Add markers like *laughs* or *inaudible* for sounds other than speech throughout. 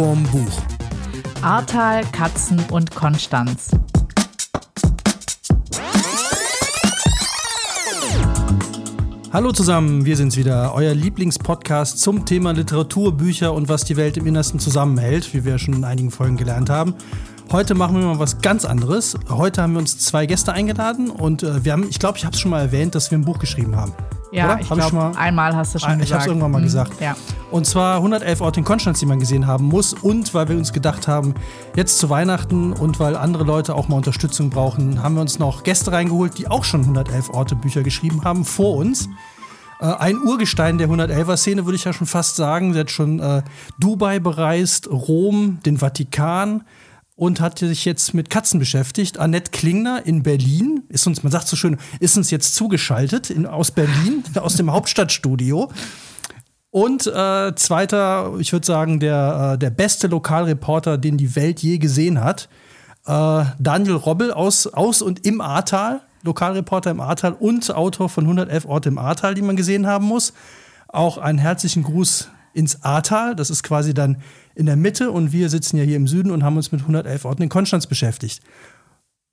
vorm Buch. Ahrtal, Katzen und Konstanz. Hallo zusammen, wir sind's wieder, euer Lieblingspodcast zum Thema Literatur, Bücher und was die Welt im Innersten zusammenhält, wie wir schon in einigen Folgen gelernt haben. Heute machen wir mal was ganz anderes. Heute haben wir uns zwei Gäste eingeladen und äh, wir haben, ich glaube, ich habe es schon mal erwähnt, dass wir ein Buch geschrieben haben. Ja, Oder? ich glaube, einmal hast du schon Ah, gesagt. Ich habe es irgendwann mal Mhm, gesagt. Ja. Und zwar 111 Orte in Konstanz, die man gesehen haben muss. Und weil wir uns gedacht haben, jetzt zu Weihnachten und weil andere Leute auch mal Unterstützung brauchen, haben wir uns noch Gäste reingeholt, die auch schon 111 Orte Bücher geschrieben haben vor uns. Äh, ein Urgestein der 111er-Szene, würde ich ja schon fast sagen. Sie hat schon äh, Dubai bereist, Rom, den Vatikan und hat sich jetzt mit Katzen beschäftigt. Annette Klingner in Berlin ist uns, man sagt so schön, ist uns jetzt zugeschaltet in, aus Berlin, *laughs* aus dem Hauptstadtstudio. Und äh, zweiter, ich würde sagen, der, äh, der beste Lokalreporter, den die Welt je gesehen hat. Äh, Daniel Robbel aus, aus und im Ahrtal, Lokalreporter im Ahrtal und Autor von 111 Orte im Ahrtal, die man gesehen haben muss. Auch einen herzlichen Gruß ins Ahrtal. Das ist quasi dann in der Mitte und wir sitzen ja hier im Süden und haben uns mit 111 Orten in Konstanz beschäftigt.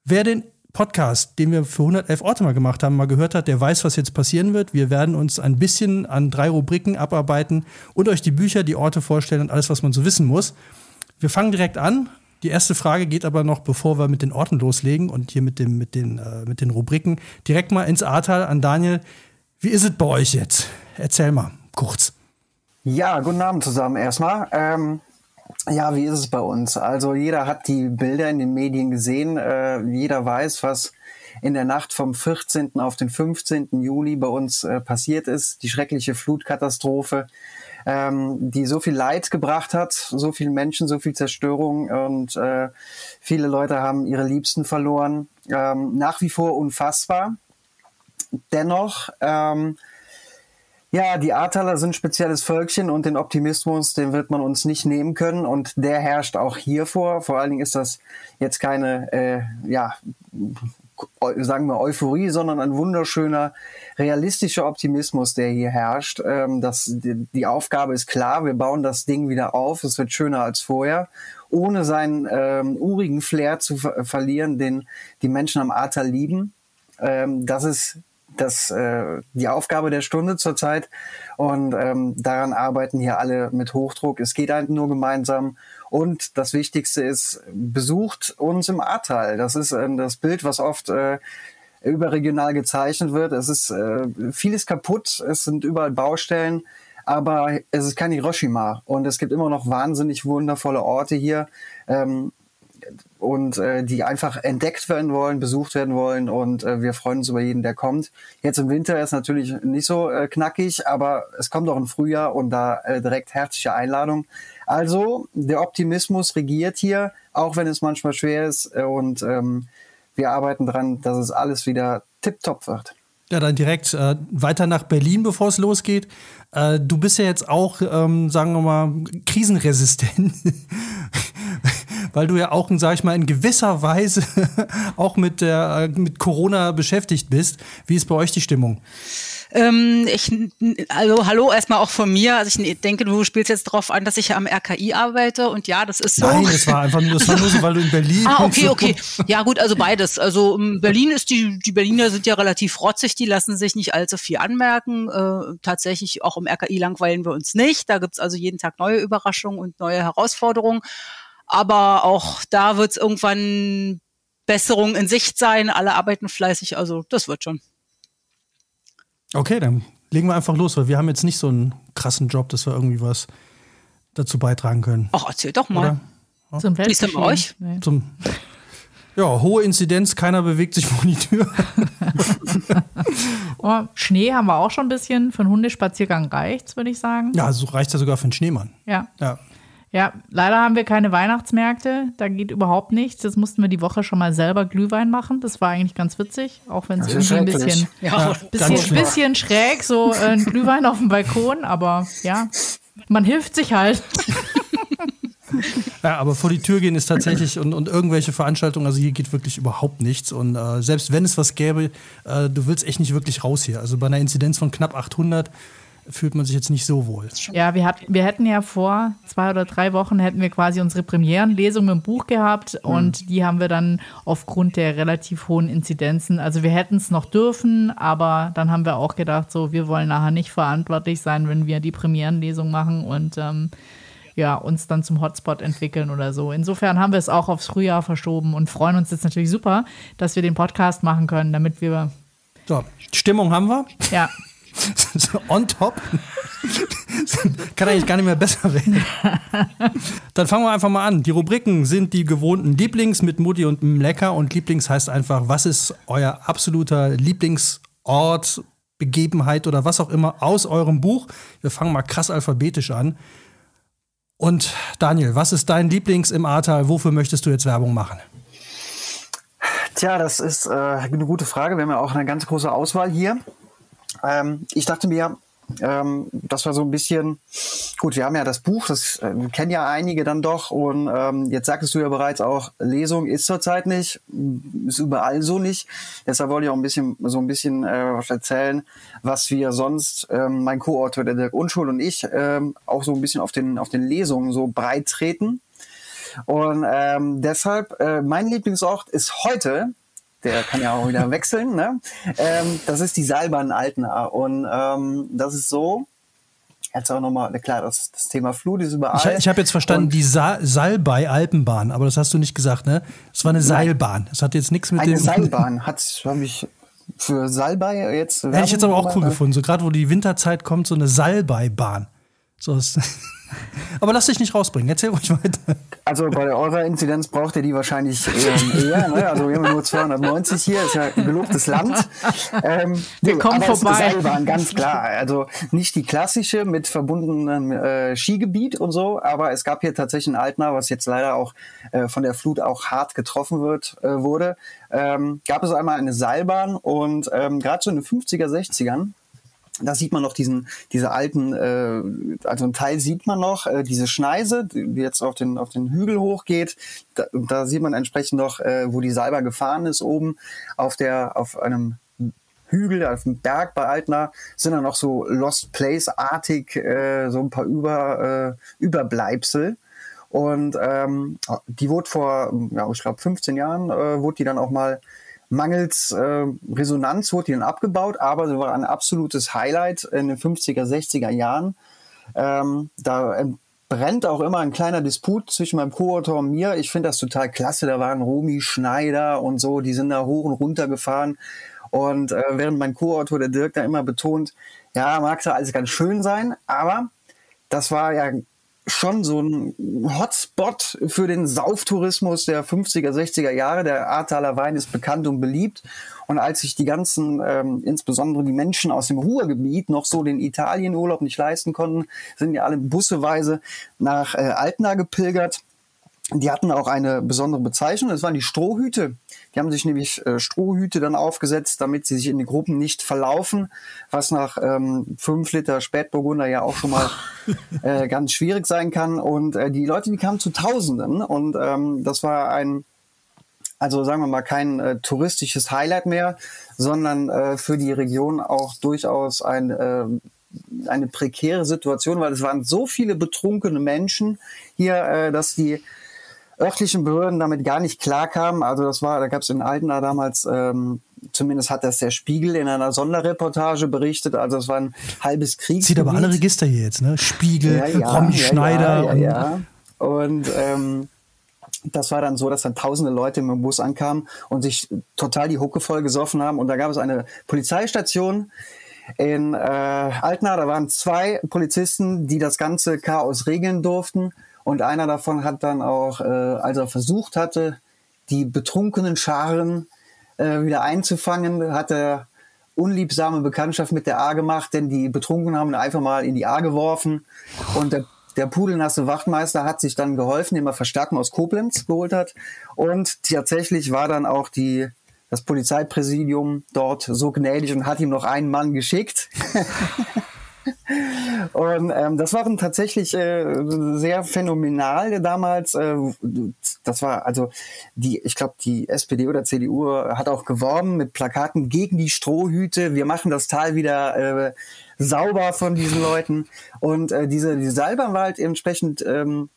Wer den Podcast, den wir für 111 Orte mal gemacht haben, mal gehört hat, der weiß, was jetzt passieren wird. Wir werden uns ein bisschen an drei Rubriken abarbeiten und euch die Bücher, die Orte vorstellen und alles, was man so wissen muss. Wir fangen direkt an. Die erste Frage geht aber noch, bevor wir mit den Orten loslegen und hier mit, dem, mit, den, äh, mit den Rubriken, direkt mal ins Ahrtal an Daniel. Wie ist es bei euch jetzt? Erzähl mal, kurz. Ja, guten Abend zusammen erstmal. Ähm, ja, wie ist es bei uns? Also jeder hat die Bilder in den Medien gesehen. Äh, jeder weiß, was in der Nacht vom 14. auf den 15. Juli bei uns äh, passiert ist. Die schreckliche Flutkatastrophe, ähm, die so viel Leid gebracht hat, so viele Menschen, so viel Zerstörung und äh, viele Leute haben ihre Liebsten verloren. Ähm, nach wie vor unfassbar. Dennoch ähm, ja, die Ahrtaler sind spezielles Völkchen und den Optimismus, den wird man uns nicht nehmen können und der herrscht auch hier vor. Vor allen Dingen ist das jetzt keine, äh, ja, sagen wir Euphorie, sondern ein wunderschöner, realistischer Optimismus, der hier herrscht. Ähm, das, die, die Aufgabe ist klar, wir bauen das Ding wieder auf, es wird schöner als vorher, ohne seinen ähm, urigen Flair zu ver verlieren, den die Menschen am Ahrtal lieben. Ähm, das ist das, äh, die Aufgabe der Stunde zurzeit. Und ähm, daran arbeiten hier alle mit Hochdruck. Es geht halt nur gemeinsam. Und das Wichtigste ist, besucht uns im Ahrtal. Das ist ähm, das Bild, was oft äh, überregional gezeichnet wird. Es ist äh, vieles kaputt, es sind überall Baustellen, aber es ist kein Hiroshima. Und es gibt immer noch wahnsinnig wundervolle Orte hier. Ähm, und äh, die einfach entdeckt werden wollen, besucht werden wollen und äh, wir freuen uns über jeden, der kommt. Jetzt im Winter ist natürlich nicht so äh, knackig, aber es kommt auch im Frühjahr und da äh, direkt herzliche Einladung. Also der Optimismus regiert hier, auch wenn es manchmal schwer ist äh, und ähm, wir arbeiten dran, dass es alles wieder tipptopp wird. Ja, dann direkt äh, weiter nach Berlin, bevor es losgeht. Äh, du bist ja jetzt auch, ähm, sagen wir mal, krisenresistent, *laughs* weil du ja auch, sag ich mal, in gewisser Weise *laughs* auch mit, der, äh, mit Corona beschäftigt bist. Wie ist bei euch die Stimmung? Ähm, ich, also hallo erstmal auch von mir. Also ich denke, du spielst jetzt darauf an, dass ich am RKI arbeite und ja, das ist so. Nein, das war einfach nur, das war nur so, weil du in Berlin *laughs* Ah, und okay, okay. Ja, gut, also beides. Also um, Berlin ist die, die Berliner sind ja relativ rotzig, die lassen sich nicht allzu viel anmerken. Äh, tatsächlich auch im RKI langweilen wir uns nicht. Da gibt's also jeden Tag neue Überraschungen und neue Herausforderungen. Aber auch da wird's irgendwann Besserung in Sicht sein. Alle arbeiten fleißig, also das wird schon. Okay, dann legen wir einfach los, weil wir haben jetzt nicht so einen krassen Job, dass wir irgendwie was dazu beitragen können. Ach, erzähl doch mal. Oder? Zum Wie ist denn bei euch? Nee. Zum ja, hohe Inzidenz, keiner bewegt sich vor die Tür. *laughs* Oh, Schnee haben wir auch schon ein bisschen. Für einen Hundespaziergang reicht's, würde ich sagen. Ja, so reicht ja sogar für einen Schneemann. Ja. Ja. Ja, leider haben wir keine Weihnachtsmärkte. Da geht überhaupt nichts. Das mussten wir die Woche schon mal selber Glühwein machen. Das war eigentlich ganz witzig, auch wenn es irgendwie ein bisschen, Ja, bisschen, bisschen schräg, so äh, ein Glühwein auf dem Balkon. Aber ja, man hilft sich halt. Ja, aber vor die Tür gehen ist tatsächlich und, und irgendwelche Veranstaltungen, also hier geht wirklich überhaupt nichts. Und äh, selbst wenn es was gäbe, äh, du willst echt nicht wirklich raus hier. Also bei einer Inzidenz von knapp 800 fühlt man sich jetzt nicht so wohl. Ja, wir, hat, wir hätten ja vor zwei oder drei Wochen hätten wir quasi unsere Premierenlesung mit dem Buch gehabt mhm. und die haben wir dann aufgrund der relativ hohen Inzidenzen, also wir hätten es noch dürfen, aber dann haben wir auch gedacht, so, wir wollen nachher nicht verantwortlich sein, wenn wir die Premierenlesung machen und ähm, ja, uns dann zum Hotspot entwickeln oder so. Insofern haben wir es auch aufs Frühjahr verschoben und freuen uns jetzt natürlich super, dass wir den Podcast machen können, damit wir. So, Stimmung haben wir. Ja. *laughs* On top. Kann eigentlich gar nicht mehr besser werden. Dann fangen wir einfach mal an. Die Rubriken sind die gewohnten Lieblings mit Mutti und Lecker. Und Lieblings heißt einfach, was ist euer absoluter Lieblingsort, Begebenheit oder was auch immer aus eurem Buch? Wir fangen mal krass alphabetisch an. Und Daniel, was ist dein Lieblings im Ahrtal? Wofür möchtest du jetzt Werbung machen? Tja, das ist äh, eine gute Frage. Wir haben ja auch eine ganz große Auswahl hier. Ähm, ich dachte mir, ähm, das war so ein bisschen, gut, wir haben ja das Buch, das äh, kennen ja einige dann doch und ähm, jetzt sagtest du ja bereits auch, Lesung ist zurzeit nicht, ist überall so nicht. Deshalb wollte ich auch ein bisschen, so ein bisschen äh, was erzählen, was wir sonst, ähm, mein Co-Autor, der Dirk Unschuld und ich, ähm, auch so ein bisschen auf den, auf den Lesungen so breit treten. Und ähm, deshalb, äh, mein Lieblingsort ist heute der kann ja auch wieder wechseln. Ne? Ähm, das ist die Seilbahn Altena. Und ähm, das ist so, jetzt auch nochmal, klar, das, das Thema Flut ist überall. Ich, ich habe jetzt verstanden, und die Sa Salbei Alpenbahn, aber das hast du nicht gesagt, ne? Das war eine Seilbahn. Das hat jetzt nichts mit eine dem. Eine Seilbahn hat, habe ich für Salbei jetzt. Hätte ich jetzt aber auch cool gefunden. So gerade wo die Winterzeit kommt, so eine Salbeibahn. So ist. *laughs* *laughs* Aber lass dich nicht rausbringen. Erzähl ruhig weiter. Also bei eurer Inzidenz braucht ihr die wahrscheinlich eher. *laughs* Ne? Also wir haben nur 290 hier, ist ja ein gelobtes Land. Ähm, wir kommen aber vorbei. Seilbahn, ganz klar. Also nicht die klassische mit verbundenem äh, Skigebiet und so, aber es gab hier tatsächlich ein Altner, was jetzt leider auch äh, von der Flut auch hart getroffen wird, äh, wurde. Ähm, gab es einmal eine Seilbahn und ähm, gerade so in den 50er, 60ern da sieht man noch diesen, diese alten, äh, also ein Teil sieht man noch, äh, diese Schneise, die jetzt auf den, auf den Hügel hochgeht. Da, da sieht man entsprechend noch, äh, wo die Salber gefahren ist, oben auf der, auf einem Hügel, auf dem Berg bei Altner, sind dann noch so Lost Place-artig, äh, so ein paar Über, äh, Überbleibsel. Und ähm, die wurde vor, ja, ich glaube 15 Jahren, äh, wurde die dann auch mal Mangels äh, Resonanz wurde die dann abgebaut, aber sie war ein absolutes Highlight in den 50er, 60er Jahren. Ähm, da brennt auch immer ein kleiner Disput zwischen meinem Co-Autor und mir. Ich finde das total klasse. Da waren Romy Schneider und so, die sind da hoch und runter gefahren. Und äh, während mein Co-Autor, der Dirk, da immer betont, ja, mag da alles ganz schön sein, aber das war ja schon so ein Hotspot für den Sauftourismus der 50er, 60er Jahre. Der Ahrtaler Wein ist bekannt und beliebt. Und als sich die ganzen, ähm, insbesondere die Menschen aus dem Ruhrgebiet, noch so den Italienurlaub nicht leisten konnten, sind ja alle busseweise nach äh, Altena gepilgert. Die hatten auch eine besondere Bezeichnung, das waren die Strohhüte. Die haben sich nämlich äh, Strohhüte dann aufgesetzt, damit sie sich in den Gruppen nicht verlaufen, was nach ähm, fünf Liter Spätburgunder ja auch schon mal *laughs* äh, ganz schwierig sein kann. Und äh, die Leute, die kamen zu Tausenden und ähm, das war ein, also sagen wir mal, kein äh, touristisches Highlight mehr, sondern äh, für die Region auch durchaus ein äh, eine prekäre Situation, weil es waren so viele betrunkene Menschen hier, äh, dass die örtlichen Behörden damit gar nicht klarkamen. Also das war, da gab es in Altena damals, ähm, zumindest hat das der Spiegel in einer Sonderreportage berichtet. Also es war ein halbes Kriegsgebiet. Sieht aber alle Register hier jetzt, ne? Spiegel, ja, ja, Romy ja, Schneider. Ja, ja, und, und ähm, das war dann so, dass dann tausende Leute im Bus ankamen und sich total die Hucke voll gesoffen haben. Und da gab es eine Polizeistation in äh, Altena. Da waren zwei Polizisten, die das ganze Chaos regeln durften. Und einer davon hat dann auch, äh, als er versucht hatte, die betrunkenen Scharen äh, wieder einzufangen, hat er unliebsame Bekanntschaft mit der A gemacht, denn die Betrunkenen haben ihn einfach mal in die A geworfen. Und der, der pudelnasse Wachtmeister hat sich dann geholfen, indem er Verstärkung aus Koblenz geholt hat. Und tatsächlich war dann auch die, das Polizeipräsidium dort so gnädig und hat ihm noch einen Mann geschickt. *laughs* Und ähm, das waren tatsächlich äh, sehr phänomenal damals. Äh, das war also die, ich glaube, die SPD oder CDU hat auch geworben mit Plakaten gegen die Strohhüte. Wir machen das Tal wieder äh, sauber von diesen Leuten. Und äh, diese, diese Salbern war halt entsprechend ähm,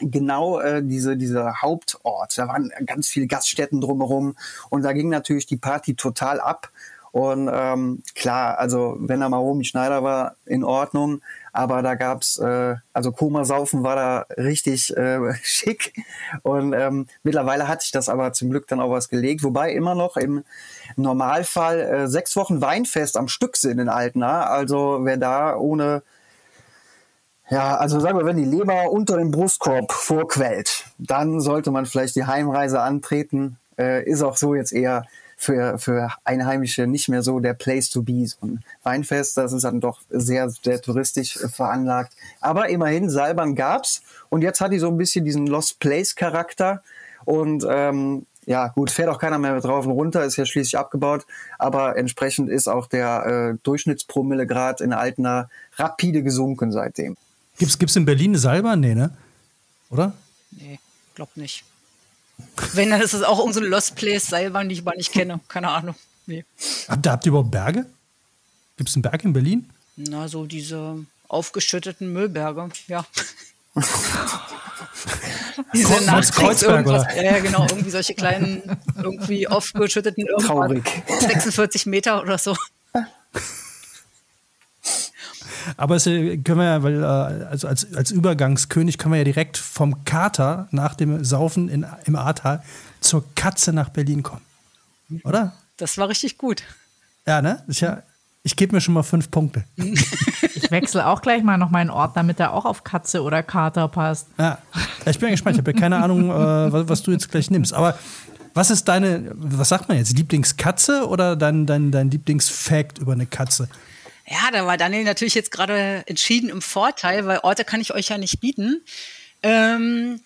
genau äh, diese dieser Hauptort. Da waren ganz viele Gaststätten drumherum und da ging natürlich die Party total ab. Und ähm, klar, also wenn da mal Romy Schneider war, in Ordnung, aber da gab's äh, also Koma-Saufen war da richtig äh, *laughs* schick. Und ähm, mittlerweile hat sich das aber zum Glück dann auch was gelegt, wobei immer noch im Normalfall äh, sechs Wochen Weinfest am Stück sind in Altena. Also wer da ohne ja, also sagen wir, wenn die Leber unter dem Brustkorb vorquellt, dann sollte man vielleicht die Heimreise antreten. Äh, ist auch so jetzt eher für, für Einheimische nicht mehr so der Place to be. So ein Weinfest, das ist dann doch sehr, sehr touristisch veranlagt. Aber immerhin, Salbern gab's und jetzt hat die so ein bisschen diesen Lost Place Charakter und ähm, ja, gut, fährt auch keiner mehr drauf und runter, ist ja schließlich abgebaut, aber entsprechend ist auch der äh, Durchschnittspromillegrad in Altena rapide gesunken seitdem. Gibt's, gibt's in Berlin eine Salba? Nee, ne? Oder? Nee, glaub nicht. Wenn, dann ist es auch unsere Lost Place Seilbahn, die ich aber nicht kenne. Keine Ahnung. Nee. Habt, habt ihr überhaupt Berge? Gibt es einen Berg in Berlin? Na, so diese aufgeschütteten Müllberge, ja. *laughs* diese Kreuz, Kreuzberg, oder? Ja, genau, irgendwie solche kleinen, *laughs* irgendwie aufgeschütteten Traurig. 46 Meter oder so. *laughs* Aber es äh, können wir ja, weil äh, also als, als Übergangskönig können wir ja direkt vom Kater nach dem Saufen in, im Ahrtal zur Katze nach Berlin kommen. Oder? Das war richtig gut. Ja, ne? Ist ja, ich gebe mir schon mal fünf Punkte. *laughs* Ich wechsle auch gleich mal noch meinen Ort, damit er auch auf Katze oder Kater passt. Ja, ich bin gespannt. Ich habe ja keine Ahnung, äh, was, was, du jetzt gleich nimmst. Aber was ist deine, was sagt man jetzt, Lieblingskatze oder dein, dein, dein Lieblingsfact über eine Katze? Ja, da war Daniel natürlich jetzt gerade entschieden im Vorteil, weil Orte kann ich euch ja nicht bieten. Ähm,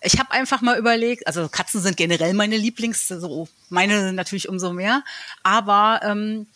ich habe einfach mal überlegt, also Katzen sind generell meine Lieblings, so meine natürlich umso mehr, aber ähm,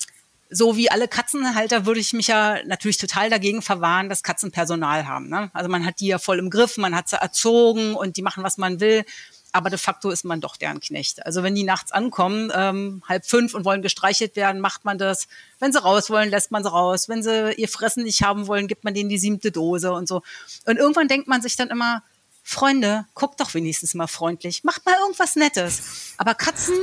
so wie alle Katzenhalter würde ich mich ja natürlich total dagegen verwahren, dass Katzen Personal haben. Ne? Also man hat die ja voll im Griff, man hat sie erzogen und die machen, was man will aber de facto ist man doch deren Knecht. Also wenn die nachts ankommen, ähm, halb fünf und wollen gestreichelt werden, macht man das. Wenn sie raus wollen, lässt man sie raus. Wenn sie ihr Fressen nicht haben wollen, gibt man denen die siebte Dose und so. Und irgendwann denkt man sich dann immer, Freunde, guckt doch wenigstens mal freundlich, macht mal irgendwas Nettes. Aber Katzen,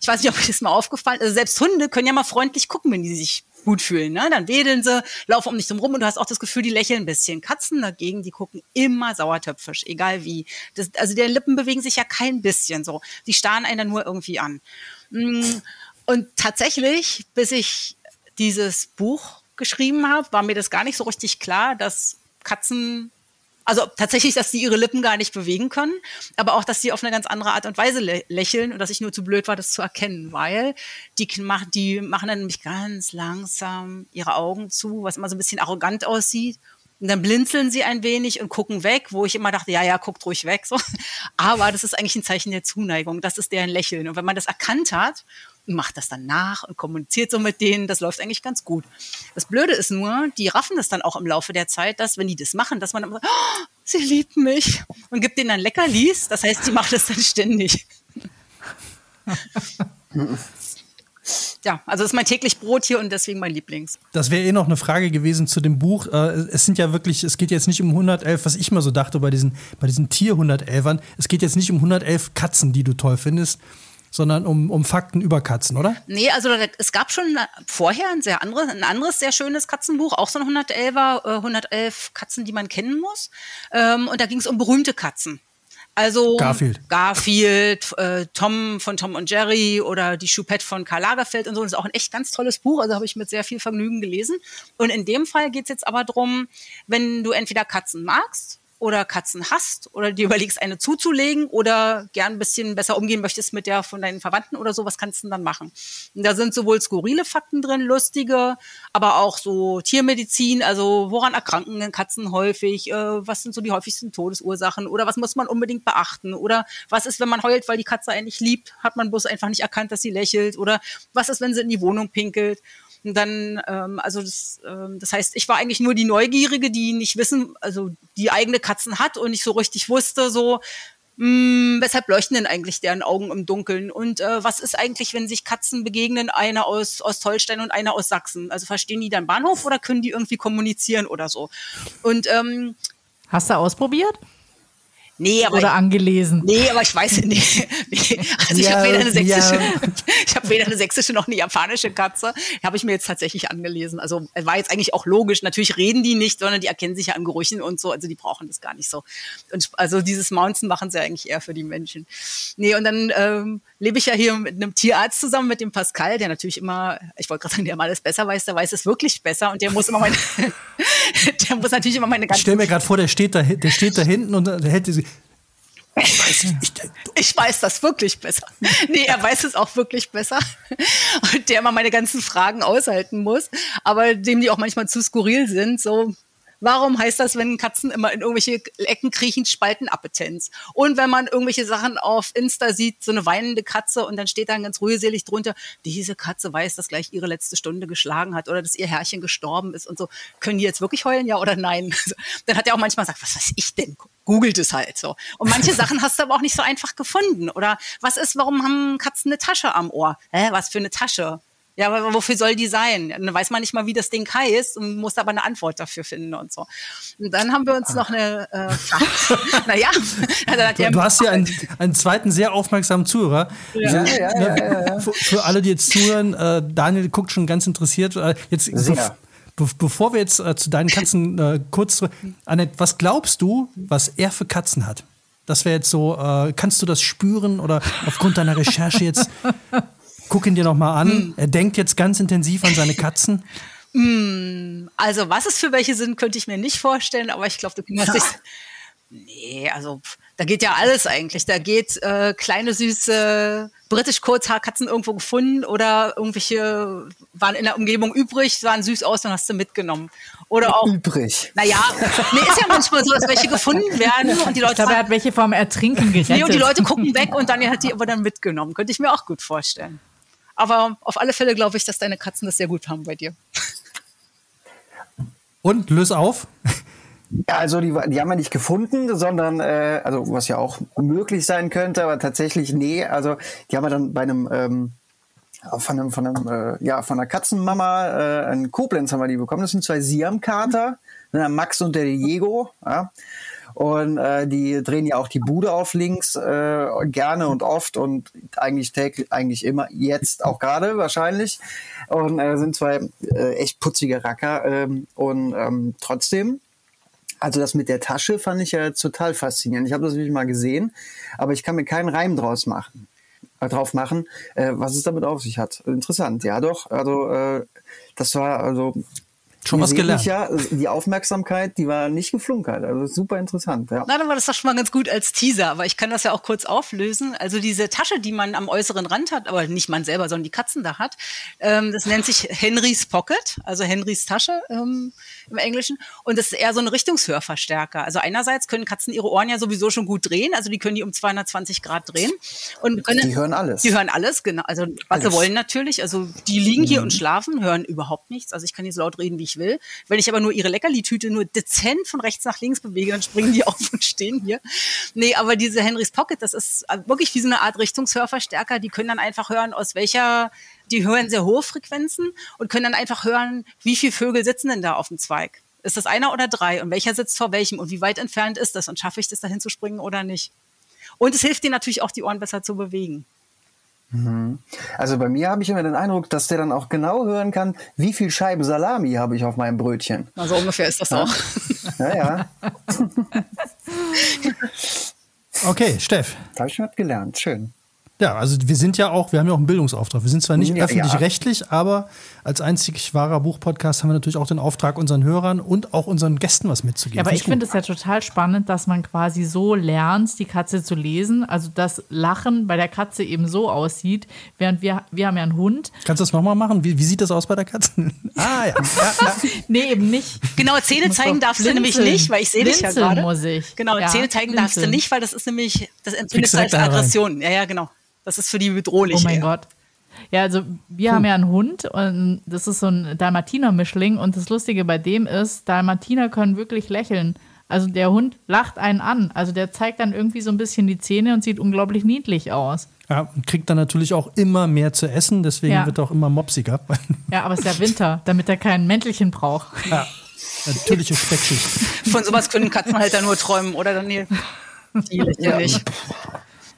ich weiß nicht, ob euch das mal aufgefallen ist, also selbst Hunde können ja mal freundlich gucken, wenn die sich gut fühlen. Ne? Dann wedeln sie, laufen um dich rum und du hast auch das Gefühl, die lächeln ein bisschen. Katzen dagegen, die gucken immer sauertöpfisch, egal wie. Das, also deren Lippen bewegen sich ja kein bisschen so. Die starren einen dann nur irgendwie an. Mm, und tatsächlich, bis ich dieses Buch geschrieben habe, war mir das gar nicht so richtig klar, dass Katzen also tatsächlich, dass sie ihre Lippen gar nicht bewegen können, aber auch, dass sie auf eine ganz andere Art und Weise lä lächeln und dass ich nur zu blöd war, das zu erkennen, weil die, machen, die machen dann nämlich ganz langsam ihre Augen zu, was immer so ein bisschen arrogant aussieht. Und dann blinzeln sie ein wenig und gucken weg, wo ich immer dachte, ja, ja, guckt ruhig weg. So. *laughs* Aber das ist eigentlich ein Zeichen der Zuneigung. Das ist deren Lächeln. Und wenn man das erkannt hat macht das dann nach und kommuniziert so mit denen. Das läuft eigentlich ganz gut. Das Blöde ist nur, die raffen das dann auch im Laufe der Zeit, dass, wenn die das machen, dass man dann sagt, oh, sie liebt mich und gibt denen dann Leckerlis. Das heißt, die macht das dann ständig. *laughs* ja, also das ist mein täglich Brot hier und deswegen mein Lieblings. Das wäre eh noch eine Frage gewesen zu dem Buch. Äh, es sind ja wirklich, es geht jetzt nicht um 111, was ich mal so dachte bei diesen, bei diesen Tier-111ern. Es geht jetzt nicht um 111 Katzen, die du toll findest, sondern um, um Fakten über Katzen, oder? Nee, also es gab schon vorher ein sehr anderes, ein anderes sehr schönes Katzenbuch, auch so ein 111er, äh, 111 Katzen, die man kennen muss. Ähm, und da ging es um berühmte Katzen. Also Garfield, Garfield äh, Tom von Tom und Jerry oder die Choupette von Karl Lagerfeld und so. Das ist auch ein echt ganz tolles Buch. Also habe ich mit sehr viel Vergnügen gelesen. Und in dem Fall geht es jetzt aber darum, wenn du entweder Katzen magst oder Katzen hast oder dir *laughs* überlegst, eine zuzulegen oder gern ein bisschen besser umgehen möchtest mit der von deinen Verwandten oder so, was kannst du dann machen? Und da sind sowohl skurrile Fakten drin, lustige, aber auch so Tiermedizin, also woran erkranken Katzen häufig, äh, was sind so die häufigsten Todesursachen oder was muss man unbedingt beachten oder was ist, wenn man heult, weil die Katze eigentlich liebt, hat man bloß einfach nicht erkannt, dass sie lächelt oder was ist, wenn sie in die Wohnung pinkelt Und dann, ähm, also das, ähm, das heißt, ich war eigentlich nur die Neugierige, die nicht wissen, also die eigene Katzen hat und nicht so richtig wusste, so, mh, hm, weshalb leuchten denn eigentlich deren Augen im Dunkeln? Und äh, was ist eigentlich, wenn sich Katzen begegnen, eine aus, Tolstein und eine aus Sachsen? Also verstehen die dann Bahnhof oder können die irgendwie kommunizieren oder so? Und ähm, Hast du ausprobiert? Nee, aber Oder angelesen. Nee, aber ich weiß nicht. *laughs* Nee. Also ich Ja, habe weder eine sächsische, ja. ich habe weder eine sächsische noch eine japanische Katze. Habe ich mir jetzt tatsächlich angelesen. Also war jetzt eigentlich auch logisch. Natürlich reden die nicht, sondern die erkennen sich ja an Gerüchen und so. Also die brauchen das gar nicht so. Und also dieses Mountain machen sie eigentlich eher für die Menschen. Nee, und dann ähm, lebe ich ja hier mit einem Tierarzt zusammen, mit dem Pascal, der natürlich immer, ich wollte gerade sagen, der mal alles besser weiß, der weiß es wirklich besser und der muss immer meine, *laughs* *laughs* der muss natürlich immer meine Ich ganzen stell mir gerade vor, der steht, da, der steht da hinten und der hätte sie. Ich weiß ich, *laughs* Ich weiß das wirklich besser. Nee, er weiß es auch wirklich besser. Und der immer meine ganzen Fragen aushalten muss, aber dem die auch manchmal zu skurril sind. So, warum heißt das, wenn Katzen immer in irgendwelche Ecken kriechen, spalten Appetenz? Und wenn man irgendwelche Sachen auf Insta sieht, so eine weinende Katze und dann steht dann ganz rührselig drunter, diese Katze weiß, dass gleich ihre letzte Stunde geschlagen hat oder dass ihr Herrchen gestorben ist und so. Können die jetzt wirklich heulen, ja oder nein? *laughs* Dann hat er auch manchmal gesagt, was weiß ich denn? googelt es halt so. Und manche Sachen hast du aber auch nicht so einfach gefunden. Oder was ist, warum haben Katzen eine Tasche am Ohr? Hä, was für eine Tasche? Ja, aber wofür soll die sein? Dann weiß man nicht mal, wie das Ding heißt und muss aber eine Antwort dafür finden und so. Und dann haben wir uns noch eine, äh, *laughs* naja, hat Du, du hast hier einen, einen zweiten sehr aufmerksamen Zuhörer. Ja, ja, ja, ja, ja. Für, für alle, die jetzt zuhören, äh, Daniel guckt schon ganz interessiert. Äh, jetzt, Sehr. Be bevor wir jetzt äh, zu deinen Katzen äh, kurz zurück. Annette, was glaubst du, was er für Katzen hat? Das wäre jetzt so, äh, kannst du das spüren oder aufgrund deiner Recherche jetzt, guck ihn dir noch mal an. Er denkt jetzt ganz intensiv an seine Katzen. *laughs* Also, was es für welche sind, könnte ich mir nicht vorstellen, aber ich glaube, du *laughs* kümmerst dich. Nee, also da geht ja alles eigentlich. Da geht äh, kleine süße britisch Kurzhaarkatzen irgendwo gefunden oder irgendwelche waren in der Umgebung übrig, sahen süß aus, dann hast du mitgenommen. Oder auch, Übrig. naja, nee, ist ja manchmal so, dass welche gefunden werden und die Ich Leute glaube, er hat welche vom Ertrinken gerettet. Nee, und die Leute gucken weg und Daniel hat die aber dann mitgenommen. Könnte ich mir auch gut vorstellen. Aber auf alle Fälle glaube ich, dass deine Katzen das sehr gut haben bei dir. Und löse auf. Ja, also die, die haben wir nicht gefunden, sondern, äh, also was ja auch möglich sein könnte, aber tatsächlich, nee, also die haben wir dann bei einem, ähm, von einem, von einem, äh, ja, von einer Katzenmama, äh, in Koblenz haben wir die bekommen. Das sind zwei Siam-Kater, ne, Max und der Diego, ja. Und äh, die drehen ja auch die Bude auf links äh, gerne und oft und eigentlich täglich, eigentlich immer, jetzt auch gerade wahrscheinlich. Und äh, sind zwei äh, echt putzige Racker. Ähm, und ähm, trotzdem, also das mit der Tasche fand ich ja total faszinierend. Ich habe das wirklich mal gesehen, aber ich kann mir keinen Reim draus machen, äh, drauf machen, äh, was es damit auf sich hat. Interessant, ja doch. Also äh, das war also Schon was gelernt. mich Ja, die Aufmerksamkeit, die war nicht geflunkert. Also super interessant. Ja. Na, dann war das doch schon mal ganz gut als Teaser, aber ich kann das ja auch kurz auflösen. Also diese Tasche, die man am äußeren Rand hat, aber nicht man selber, sondern die Katzen da hat, ähm, das nennt sich Henrys Pocket, also Henrys Tasche ähm, im Englischen. Und das ist eher so ein Richtungshörverstärker. Also einerseits können Katzen ihre Ohren ja sowieso schon gut drehen, also die können die um 220 Grad drehen. Und können, Die hören alles. Die hören alles, genau. Also was Alles. sie wollen natürlich. Also die liegen hier und schlafen, hören überhaupt nichts. Also ich kann hier so laut reden, wie ich will. Wenn ich aber nur ihre Leckerli-Tüte nur dezent von rechts nach links bewege, dann springen die *laughs* auf und stehen hier. Nee, aber diese Henrys Pocket, das ist wirklich wie so eine Art Richtungshörverstärker. Die können dann einfach hören, aus welcher, die hören sehr hohe Frequenzen und können dann einfach hören, wie viele Vögel sitzen denn da auf dem Zweig. Ist das einer oder drei? Und welcher sitzt vor welchem? Und wie weit entfernt ist das? Und schaffe ich das, dahin zu springen oder nicht? Und es hilft dir natürlich auch, die Ohren besser zu bewegen. Also bei mir habe ich immer den Eindruck, dass der dann auch genau hören kann, wie viel Scheiben Salami habe ich auf meinem Brötchen. Also ungefähr ist das auch. Ja, ja, Okay, Steff. da habe ich schon was gelernt. Schön. Ja, also wir sind ja auch, wir haben ja auch einen Bildungsauftrag. Wir sind zwar nicht Ja, öffentlich-rechtlich, aber als einzig wahrer Buchpodcast haben wir natürlich auch den Auftrag, unseren Hörern und auch unseren Gästen was mitzugeben. Ja, aber ich finde es ja total spannend, dass man quasi so lernt, die Katze zu lesen. Also das Lachen bei der Katze eben so aussieht, während wir, wir haben ja einen Hund. Kannst du das nochmal machen? Wie, wie sieht das aus bei der Katze? *laughs* ah, ja. ja, ja. *laughs* Nee, eben nicht. Genau, Zähne zeigen darfst du nämlich blinzeln. nicht, weil ich sehe dich ja Blinzeln gerade. muss ich. Genau, Ja, Zähne zeigen darfst du blinzeln. nicht, weil das ist nämlich, das empfindest du als. Aggression. Ja, ja, genau. Das ist für die bedrohlich. Oh mein eher. Gott. Ja, also wir Puh. haben ja einen Hund und das ist so ein Dalmatiner-Mischling und das Lustige bei dem ist, Dalmatiner können wirklich lächeln. Also der Hund lacht einen an. Also der zeigt dann irgendwie so ein bisschen die Zähne und sieht unglaublich niedlich aus. Ja, und kriegt dann natürlich auch immer mehr zu essen, deswegen Ja. wird er auch immer mopsiger. *laughs* Ja, aber es ist ja Winter, damit er kein Mäntelchen braucht. ja, natürliche Speckschicht. Von sowas können Katzenhalter nur träumen, oder Daniel? *laughs* Die ja nicht.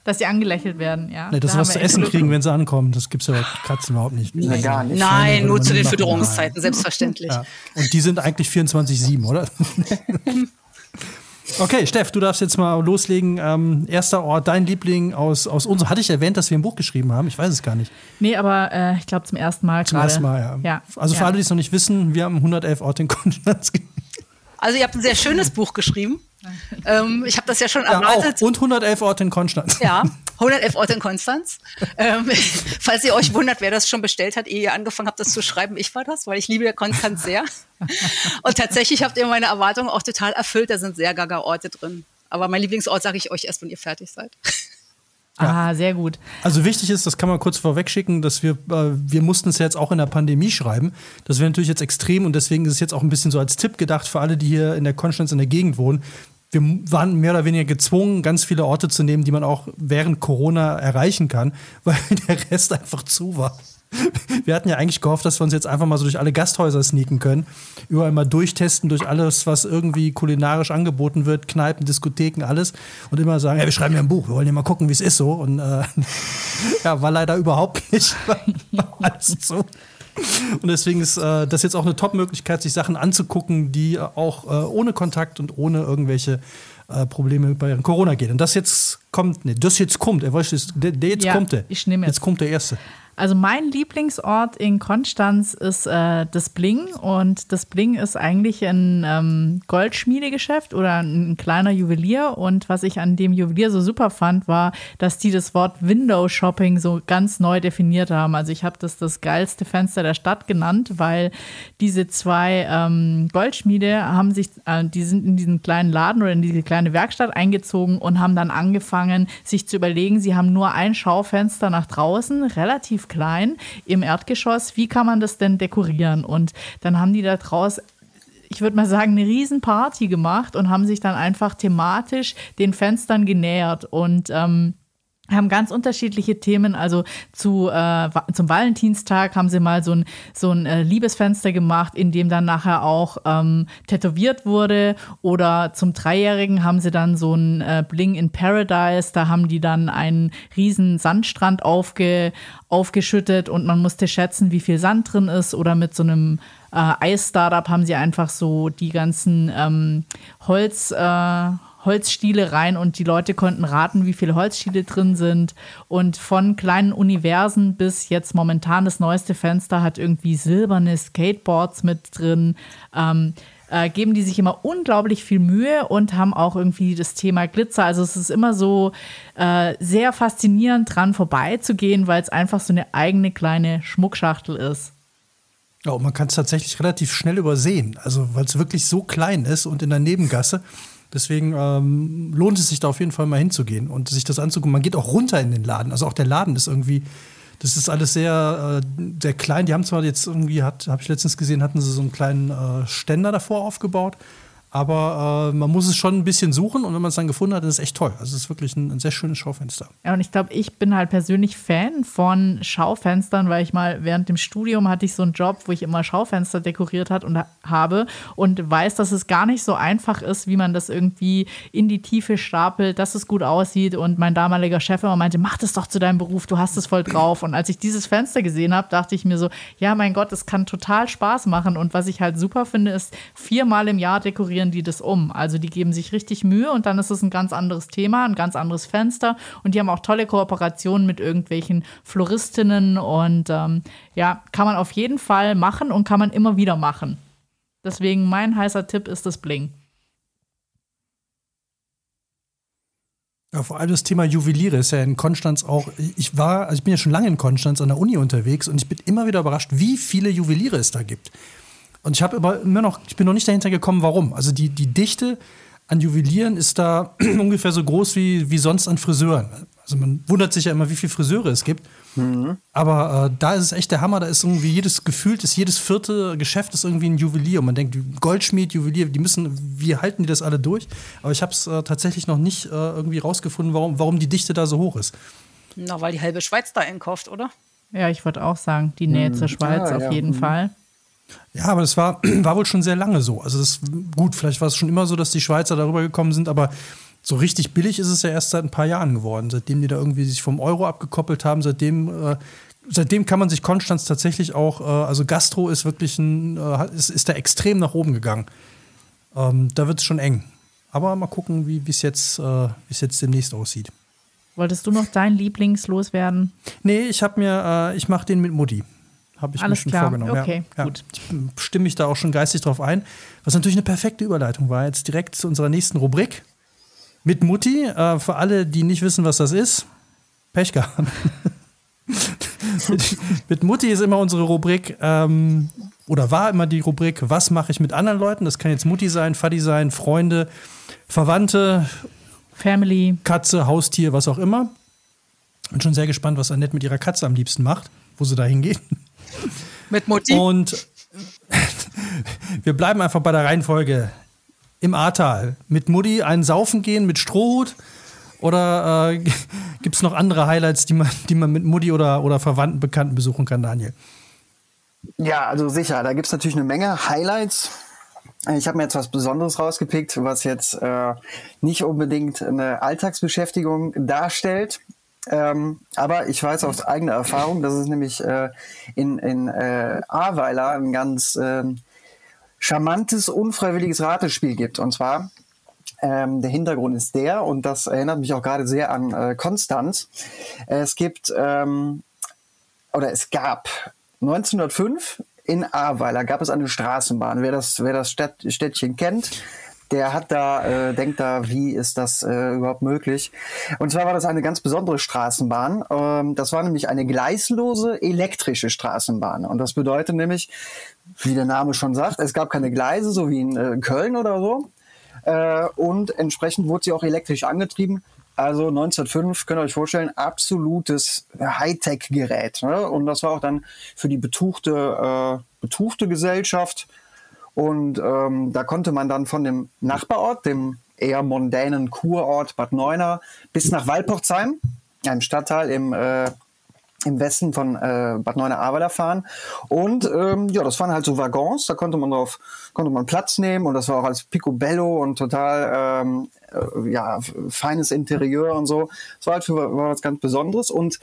Dass sie angelächelt werden, ja. Nee, dass Da sie was zu essen kriegen, wenn sie ankommen, das gibt es ja bei Katzen überhaupt nicht. Na, gar nicht. Nein, würde nur zu den. Fütterungszeiten, selbstverständlich. Ja. Und die sind eigentlich 24-7, oder? *laughs* Okay, Steff, du darfst jetzt mal loslegen. Ähm, erster Ort, dein Liebling aus, aus uns. Hatte ich erwähnt, dass wir ein Buch geschrieben haben? Ich weiß es gar nicht. Nee, aber äh, ich glaube zum ersten Mal Zum gerade. ersten Mal, ja. ja. Also für ja. alle, die es noch nicht wissen, wir haben 111 Orte in Konstanz. *laughs* Also ihr habt ein sehr schönes Buch geschrieben. Ähm, ich habe das ja schon Ja, auch. erwartet. Und 111 Orte in Konstanz. Ja, *laughs* 111 Orte in Konstanz. Ähm, *laughs* falls ihr euch wundert, wer das schon bestellt hat, ehe ihr angefangen habt, das zu schreiben, ich war das, weil ich liebe ja Konstanz sehr. *laughs* Und tatsächlich habt ihr meine Erwartungen auch total erfüllt. Da sind sehr gaga Orte drin. Aber mein Lieblingsort sage ich euch erst, wenn ihr fertig seid. Ah, sehr gut. Also wichtig ist, das kann man kurz vorweg schicken, dass wir, äh, wir mussten es ja jetzt auch in der Pandemie schreiben. Das wäre natürlich jetzt extrem und deswegen ist es jetzt auch ein bisschen so als Tipp gedacht für alle, die hier in der Konstanz in der Gegend wohnen. Wir waren mehr oder weniger gezwungen, ganz viele Orte zu nehmen, die man auch während Corona erreichen kann, *laughs* weil der Rest einfach zu war. Wir hatten ja eigentlich gehofft, dass wir uns jetzt einfach mal so durch alle Gasthäuser sneaken können, überall mal durchtesten, durch alles, was irgendwie kulinarisch angeboten wird, Kneipen, Diskotheken, alles und immer sagen, ja, wir schreiben ja ein Buch, wir wollen ja mal gucken, wie es ist so und äh, *laughs* ja, war leider überhaupt nicht *laughs* war alles so. *laughs* Und deswegen ist äh, das jetzt auch eine Top-Möglichkeit, sich Sachen anzugucken, die auch äh, ohne Kontakt und ohne irgendwelche äh, Probleme bei Corona gehen. Und das jetzt kommt, nee, das jetzt kommt, er wollte, der, der jetzt Ja, kommt der. ich nehme jetzt. Jetzt kommt der erste. Also mein Lieblingsort in Konstanz ist äh, das Bling und das Bling ist eigentlich ein ähm, Goldschmiedegeschäft oder ein kleiner Juwelier und was ich an dem Juwelier so super fand, war, dass die das Wort Window Shopping so ganz neu definiert haben. Also ich habe das das geilste Fenster der Stadt genannt, weil diese zwei ähm, Goldschmiede haben sich, äh, die sind in diesen kleinen Laden oder in diese kleine Werkstatt eingezogen und haben dann angefangen, sich zu überlegen, sie haben nur ein Schaufenster nach draußen, relativ klein im Erdgeschoss. Wie kann man das denn dekorieren? Und dann haben die da draus ich würde mal sagen, eine Riesenparty gemacht und haben sich dann einfach thematisch den Fenstern genähert und ähm, haben ganz unterschiedliche Themen. Also zu, äh, zum Valentinstag haben sie mal so ein, so ein äh, Liebesfenster gemacht, in dem dann nachher auch ähm, tätowiert wurde. Oder zum Dreijährigen haben sie dann so ein äh, Bling in Paradise. Da haben die dann einen riesen Sandstrand aufge, aufgeschüttet und man musste schätzen, wie viel Sand drin ist. Oder mit so einem äh, Eis-Startup haben sie einfach so die ganzen ähm, Holz, äh, Holzstiele rein und die Leute konnten raten, wie viele Holzstiele drin sind. Und von kleinen Universen bis jetzt momentan das neueste Fenster hat irgendwie silberne Skateboards mit drin. Ähm, äh, geben die sich immer unglaublich viel Mühe und haben auch irgendwie das Thema Glitzer. Also es ist immer so äh, sehr faszinierend dran vorbeizugehen, weil es einfach so eine eigene kleine Schmuckschachtel ist. Ja, und man kann es tatsächlich relativ schnell übersehen, also weil es wirklich so klein ist und in der Nebengasse. Deswegen ähm, lohnt es sich da auf jeden Fall mal hinzugehen und sich das anzugucken. Man geht auch runter in den Laden. Also auch der Laden ist irgendwie, das ist alles sehr, äh, sehr klein. Die haben zwar jetzt irgendwie, habe ich letztens gesehen, hatten sie so einen kleinen äh, Ständer davor aufgebaut. Aber äh, man muss es schon ein bisschen suchen und wenn man es dann gefunden hat, ist es echt toll. Also es ist wirklich ein, ein sehr schönes Schaufenster. Ja, und ich glaube, ich bin halt persönlich Fan von Schaufenstern, weil ich mal während dem Studium hatte ich so einen Job, wo ich immer Schaufenster dekoriert hat und habe und weiß, dass es gar nicht so einfach ist, wie man das irgendwie in die Tiefe stapelt, dass es gut aussieht. Und mein damaliger Chef immer meinte, mach das doch zu deinem Beruf, du hast es voll drauf. Und als ich dieses Fenster gesehen habe, dachte ich mir so, ja, mein Gott, es kann total Spaß machen. Und was ich halt super finde, ist, viermal im Jahr dekorieren die das um. Also die geben sich richtig Mühe und dann ist es ein ganz anderes Thema, ein ganz anderes Fenster. Und die haben auch tolle Kooperationen mit irgendwelchen Floristinnen und ähm, ja, kann man auf jeden Fall machen und kann man immer wieder machen. Deswegen mein heißer Tipp ist das Bling. Ja, vor allem das Thema Juweliere ist ja in Konstanz auch. Ich war, also ich bin ja schon lange in Konstanz an der Uni unterwegs und ich bin immer wieder überrascht, wie viele Juweliere es da gibt. Und ich habe aber immer noch, ich bin noch nicht dahinter gekommen, warum. Also die, die Dichte an Juwelieren ist da *clears throat* ungefähr so groß wie, wie sonst an Friseuren. Also man wundert sich ja immer, wie viele Friseure es gibt. Mhm. Aber äh, da ist es echt der Hammer. Da ist irgendwie jedes gefühlt ist jedes vierte Geschäft ist irgendwie ein Juwelier. Und man denkt, Goldschmied, Juwelier, die müssen, wie halten die das alle durch? Aber ich habe es äh, tatsächlich noch nicht äh, irgendwie rausgefunden, warum, warum die Dichte da so hoch ist. Na, weil die halbe Schweiz da einkauft, oder? Ja, ich würde auch sagen, die Nähe mhm. zur Schweiz ja, auf ja. jeden mhm. Fall. Ja, aber das war, *clears throat* war wohl schon sehr lange so. Also das gut, vielleicht war es schon immer so, dass die Schweizer darüber gekommen sind, aber so richtig billig ist es ja erst seit ein paar Jahren geworden, seitdem die da irgendwie sich vom Euro abgekoppelt haben, seitdem äh, seitdem kann man sich Konstanz tatsächlich auch, äh, also Gastro ist wirklich ein, äh, ist, ist da extrem nach oben gegangen. Ähm, da wird es schon eng. Aber mal gucken, wie es jetzt, äh, jetzt demnächst aussieht. Wolltest du noch deinen Lieblings loswerden? Nee, ich habe mir, äh, ich mache den mit Mutti. Habe ich Alles mir schon klar. vorgenommen. Okay, ja, gut. Ja. Ich stimme mich da auch schon geistig drauf ein. Was natürlich eine perfekte Überleitung war, jetzt direkt zu unserer nächsten Rubrik. Mit Mutti, äh, für alle, die nicht wissen, was das ist, Pech gehabt. *laughs* mit Mutti ist immer unsere Rubrik, ähm, oder war immer die Rubrik, was mache ich mit anderen Leuten? Das kann jetzt Mutti sein, Faddy sein, Freunde, Verwandte, Family, Katze, Haustier, was auch immer. Bin schon sehr gespannt, was Annette mit ihrer Katze am liebsten macht, wo sie da hingeht. Mit Mutti. Und *laughs* wir bleiben einfach bei der Reihenfolge im Ahrtal mit Mutti einen Saufen gehen mit Strohhut? Oder äh, *laughs* gibt es noch andere Highlights, die man, die man mit Mutti oder, oder Verwandten, Bekannten besuchen kann, Daniel? Ja, also sicher, da gibt es natürlich eine Menge Highlights. Ich habe mir jetzt was Besonderes rausgepickt, was jetzt äh, nicht unbedingt eine Alltagsbeschäftigung darstellt. Ähm, aber ich weiß aus eigener Erfahrung, dass es nämlich äh, in, in äh, Ahrweiler ein ganz äh, charmantes, unfreiwilliges Ratespiel gibt. Und zwar, ähm, der Hintergrund ist der, und das erinnert mich auch gerade sehr an äh, Konstanz. Es gibt, ähm, oder es gab 1905 in Ahrweiler gab es eine Straßenbahn. Wer das, wer das Stadt, Städtchen kennt, der hat da, äh, denkt da, wie ist das äh, überhaupt möglich? Und zwar war das eine ganz besondere Straßenbahn. Ähm, das war nämlich eine gleislose elektrische Straßenbahn. Und das bedeutet nämlich, wie der Name schon sagt, es gab keine Gleise, so wie in äh, Köln oder so. Äh, und entsprechend wurde sie auch elektrisch angetrieben. Also 1905, könnt ihr euch vorstellen, absolutes Hightech-Gerät. Ne? Und das war auch dann für die betuchte, äh, betuchte Gesellschaft und ähm, da konnte man dann von dem Nachbarort, dem eher mondänen Kurort Bad Neuenahr, bis nach Walporzheim, ein Stadtteil im äh, im Westen von äh, Bad Neuenahr-Ahrweiler fahren. Und ähm, ja, das waren halt so Waggons, da konnte man drauf, konnte man Platz nehmen und das war auch als Picobello und total ähm, äh, ja, feines Interieur und so. Das war halt für, war was ganz Besonderes. Und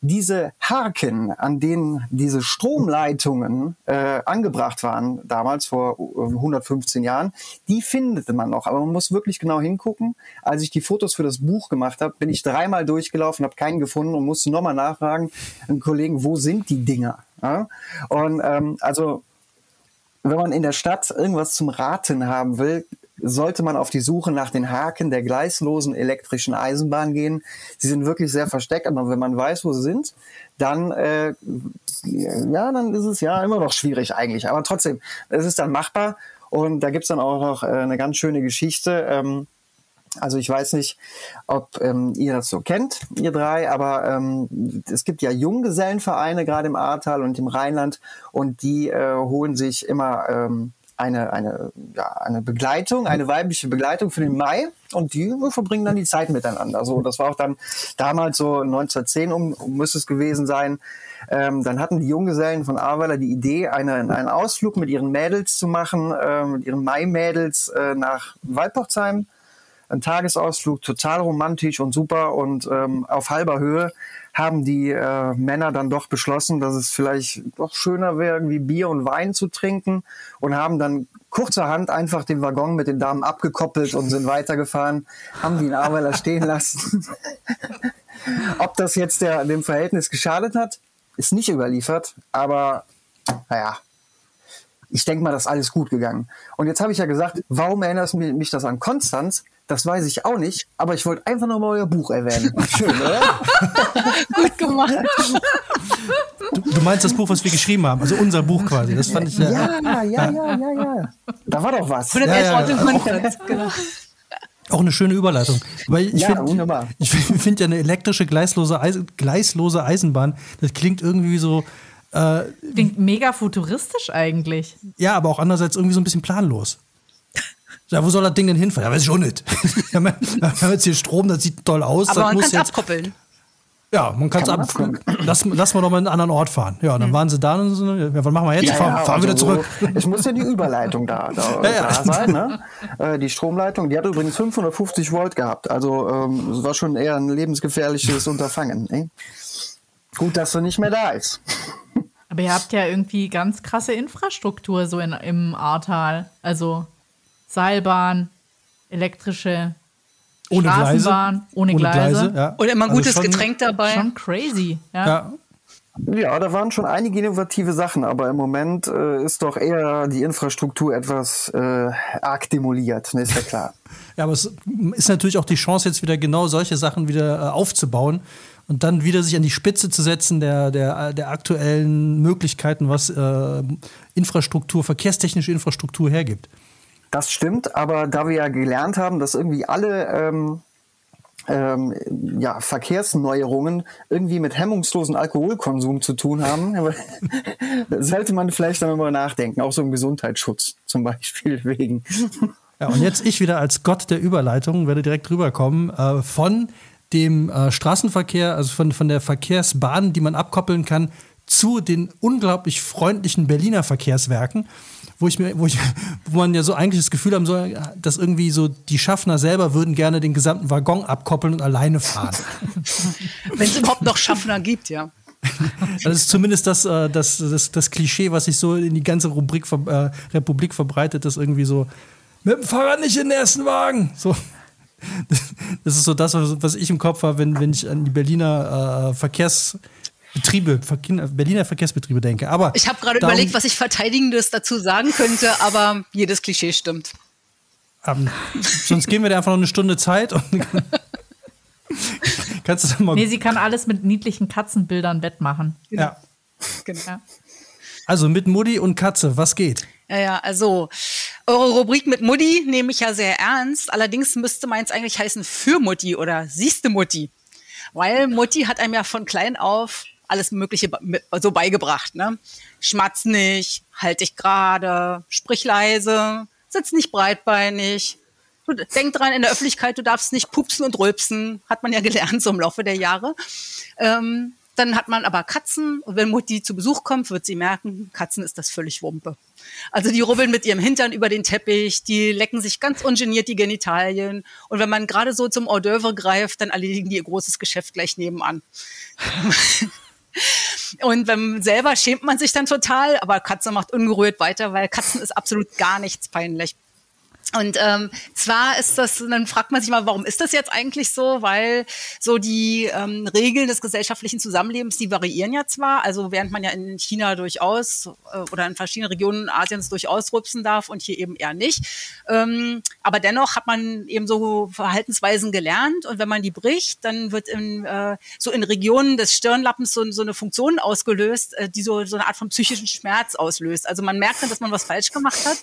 diese Haken, an denen diese Stromleitungen äh, angebracht waren, damals vor 115 Jahren, die findet man noch. Aber man muss wirklich genau hingucken. Als ich die Fotos für das Buch gemacht habe, bin ich dreimal durchgelaufen, habe keinen gefunden und musste nochmal nachfragen, einen Kollegen, wo sind die Dinger? Ja? Und ähm, also wenn man in der Stadt irgendwas zum Raten haben will, sollte man auf die Suche nach den Haken der gleislosen elektrischen Eisenbahn gehen. Sie sind wirklich sehr versteckt, aber wenn man weiß, wo sie sind, dann äh, ja, dann ist es ja immer noch schwierig eigentlich. Aber trotzdem, es ist dann machbar und da gibt's dann auch noch äh, eine ganz schöne Geschichte. Ähm, also ich weiß nicht, ob ähm, ihr das so kennt, ihr drei, aber ähm, es gibt ja Junggesellenvereine gerade im Ahrtal und im Rheinland und die äh, holen sich immer ähm, eine, eine, ja, eine Begleitung, eine weibliche Begleitung für den Mai und die verbringen dann die Zeit miteinander. So, das war auch dann damals so 1910 um, um müsste es gewesen sein. Ähm, dann hatten die Junggesellen von Ahrweiler die Idee, eine, einen Ausflug mit ihren Mädels zu machen, äh, mit ihren Mai-Mädels äh, nach Waldpochsheim. Ein Tagesausflug, total romantisch und super und ähm, auf halber Höhe haben die äh, Männer dann doch beschlossen, dass es vielleicht doch schöner wäre, irgendwie Bier und Wein zu trinken und haben dann kurzerhand einfach den Waggon mit den Damen abgekoppelt und sind weitergefahren, haben die in Ahrweiler stehen lassen. *laughs* Ob das jetzt der, dem Verhältnis geschadet hat, ist nicht überliefert, aber naja, ich denke mal, das ist alles gut gegangen. Und jetzt habe ich ja gesagt, warum erinnert mich das an Konstanz? Das weiß ich auch nicht, aber ich wollte einfach nochmal euer Buch erwähnen. *laughs* Schön, oder? *laughs* Gut gemacht. Du, du, meinst das Buch, was wir geschrieben haben, also unser Buch quasi. Das fand ich ja. Ja, ja, ja, ja, ja. Da war doch was. 111 ja, ja, ja. Genau. Auch eine schöne Überleitung. Weil ich Ja, finde wunderbar. *laughs* ich find, find ja eine elektrische gleislose, Eis, gleislose Eisenbahn, das klingt irgendwie so, äh, Klingt mega futuristisch eigentlich. ja, aber auch andererseits irgendwie so ein bisschen planlos. Ja, wo soll das Ding denn hinfahren? Ja, weiß ich auch nicht. wir haben jetzt hier Strom, das sieht toll aus. Aber das man kann es abkoppeln. Ja, man kann es ab. Lass, lass mal doch mal in einen anderen Ort fahren. Ja, dann waren sie da und so, ja, was machen wir jetzt? fahren fahren also wieder zurück. So, es muss ja die Überleitung da, da, *laughs* Ja, ja. da sein. Ne? Äh, die Stromleitung, die hat übrigens 550 Volt gehabt. Also ähm, es war schon eher ein lebensgefährliches Unterfangen. Ne? Gut, dass sie nicht mehr da ist. Aber ihr habt ja irgendwie ganz krasse Infrastruktur so in, im Ahrtal. Also Seilbahn, elektrische Ohne Gleise. Ohne, ohne Gleise. ja. Und immer ein Also gutes schon- Getränk dabei. Schon crazy. Ja. Ja, Ja, da waren schon einige innovative Sachen, aber im Moment äh, ist doch eher die Infrastruktur etwas äh, arg demoliert, ne, ist ja klar. *laughs* Ja, aber es ist natürlich auch die Chance, jetzt wieder genau solche Sachen wieder äh, aufzubauen und dann wieder sich an die Spitze zu setzen der, der, der aktuellen Möglichkeiten, was äh, Infrastruktur, verkehrstechnische Infrastruktur hergibt. Das stimmt, aber da wir ja gelernt haben, dass irgendwie alle ähm, ähm, ja, Verkehrsneuerungen irgendwie mit hemmungslosen Alkoholkonsum zu tun haben, *laughs* sollte man vielleicht darüber nachdenken, auch so im Gesundheitsschutz zum Beispiel wegen. Ja, und jetzt ich wieder als Gott der Überleitung werde direkt rüberkommen äh, von dem äh, Straßenverkehr, also von, von der Verkehrsbahn, die man abkoppeln kann, zu den unglaublich freundlichen Berliner Verkehrswerken, wo ich mir, wo ich, wo man ja so eigentlich das Gefühl haben soll, dass irgendwie so die Schaffner selber würden gerne den gesamten Waggon abkoppeln und alleine fahren. *laughs* Wenn es überhaupt noch Schaffner gibt, ja. *laughs* Das ist zumindest das, äh, das, das, das Klischee, was sich so in die ganze Rubrik, äh, Republik verbreitet, dass irgendwie so, mit dem Fahrrad nicht in den ersten Wagen. So. *laughs* Das ist so das, was ich im Kopf habe, wenn, wenn ich an die Berliner äh, Verkehrsbetriebe, Verkehr, Berliner Verkehrsbetriebe denke. Aber Ich habe gerade überlegt, was ich Verteidigendes dazu sagen könnte, aber jedes Klischee stimmt. ähm, sonst geben wir dir einfach noch eine Stunde Zeit und *laughs* kannst du dann mal. Nee, sie kann alles mit niedlichen Katzenbildern wettmachen. ja. Genau. Ja. Also mit Mutti und Katze, was geht? Ja, ja, also eure Rubrik mit Mutti nehme ich ja sehr ernst. Allerdings müsste meins eigentlich heißen für Mutti oder siehste Mutti. Weil Mutti hat einem ja von klein auf alles Mögliche so beigebracht. Ne? Schmatz nicht, halt dich gerade, sprich leise, sitz nicht breitbeinig. Denk dran, in der Öffentlichkeit, du darfst nicht pupsen und rülpsen. Hat man ja gelernt so im Laufe der Jahre. Ähm, dann hat man aber Katzen und wenn Mutti zu Besuch kommt, wird sie merken, Katzen ist das völlig Wumpe. Also die rubbeln mit ihrem Hintern über den Teppich, die lecken sich ganz ungeniert die Genitalien und wenn man gerade so zum Hors d'oeuvre greift, dann erledigen die ihr großes Geschäft gleich nebenan. *laughs* Und beim selber schämt man sich dann total, aber Katze macht ungerührt weiter, weil Katzen ist absolut gar nichts peinlich. Und ähm, zwar ist das, dann fragt man sich mal, warum ist das jetzt eigentlich so? Weil so die ähm, Regeln des gesellschaftlichen Zusammenlebens, die variieren ja zwar, also während man ja in China durchaus äh, oder in verschiedenen Regionen Asiens durchaus rupsen darf und hier eben eher nicht. Ähm, aber dennoch hat man eben so Verhaltensweisen gelernt und wenn man die bricht, dann wird in, äh, so in Regionen des Stirnlappens so, so eine Funktion ausgelöst, äh, die so, so eine Art von psychischen Schmerz auslöst. Also man merkt dann, dass man was falsch gemacht hat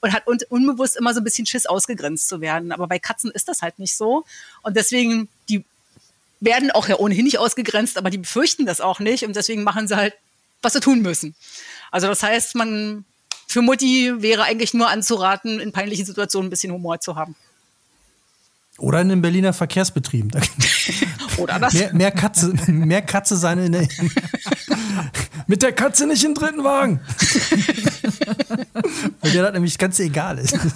und hat un unbewusst immer so ein bisschen Schiss ausgegrenzt zu werden. Aber bei Katzen ist das halt nicht so. Und deswegen, die werden auch ja ohnehin nicht ausgegrenzt, aber die befürchten das auch nicht. Und deswegen machen sie halt, was sie tun müssen. Also das heißt, man für Mutti wäre eigentlich nur anzuraten, in peinlichen Situationen ein bisschen Humor zu haben. Oder in den Berliner Verkehrsbetrieben. *laughs* Oder das. Mehr, mehr Katze, mehr Katze sein in der, *laughs* mit der Katze nicht im dritten Wagen. *laughs* Weil der das nämlich ganz egal ist. *laughs*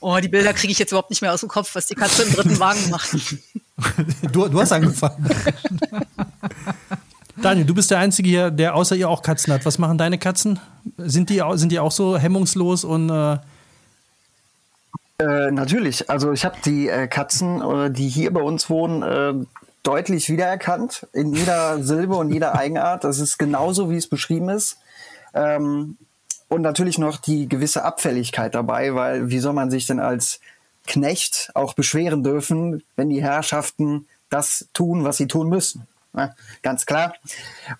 Oh, die Bilder kriege ich jetzt überhaupt nicht mehr aus dem Kopf, was die Katze im dritten Wagen macht. Du, du hast angefangen. Daniel, du bist der Einzige hier, der außer ihr auch Katzen hat. Was machen deine Katzen? Sind die, sind die auch so hemmungslos und äh, Äh, natürlich. Also ich habe die äh, Katzen, äh, die hier bei uns wohnen, äh, deutlich wiedererkannt in jeder Silbe und jeder Eigenart. Das ist genauso, wie es beschrieben ist. Ähm, und natürlich noch die gewisse Abfälligkeit dabei, weil wie soll man sich denn als Knecht auch beschweren dürfen, wenn die Herrschaften das tun, was sie tun müssen? Na, ganz klar.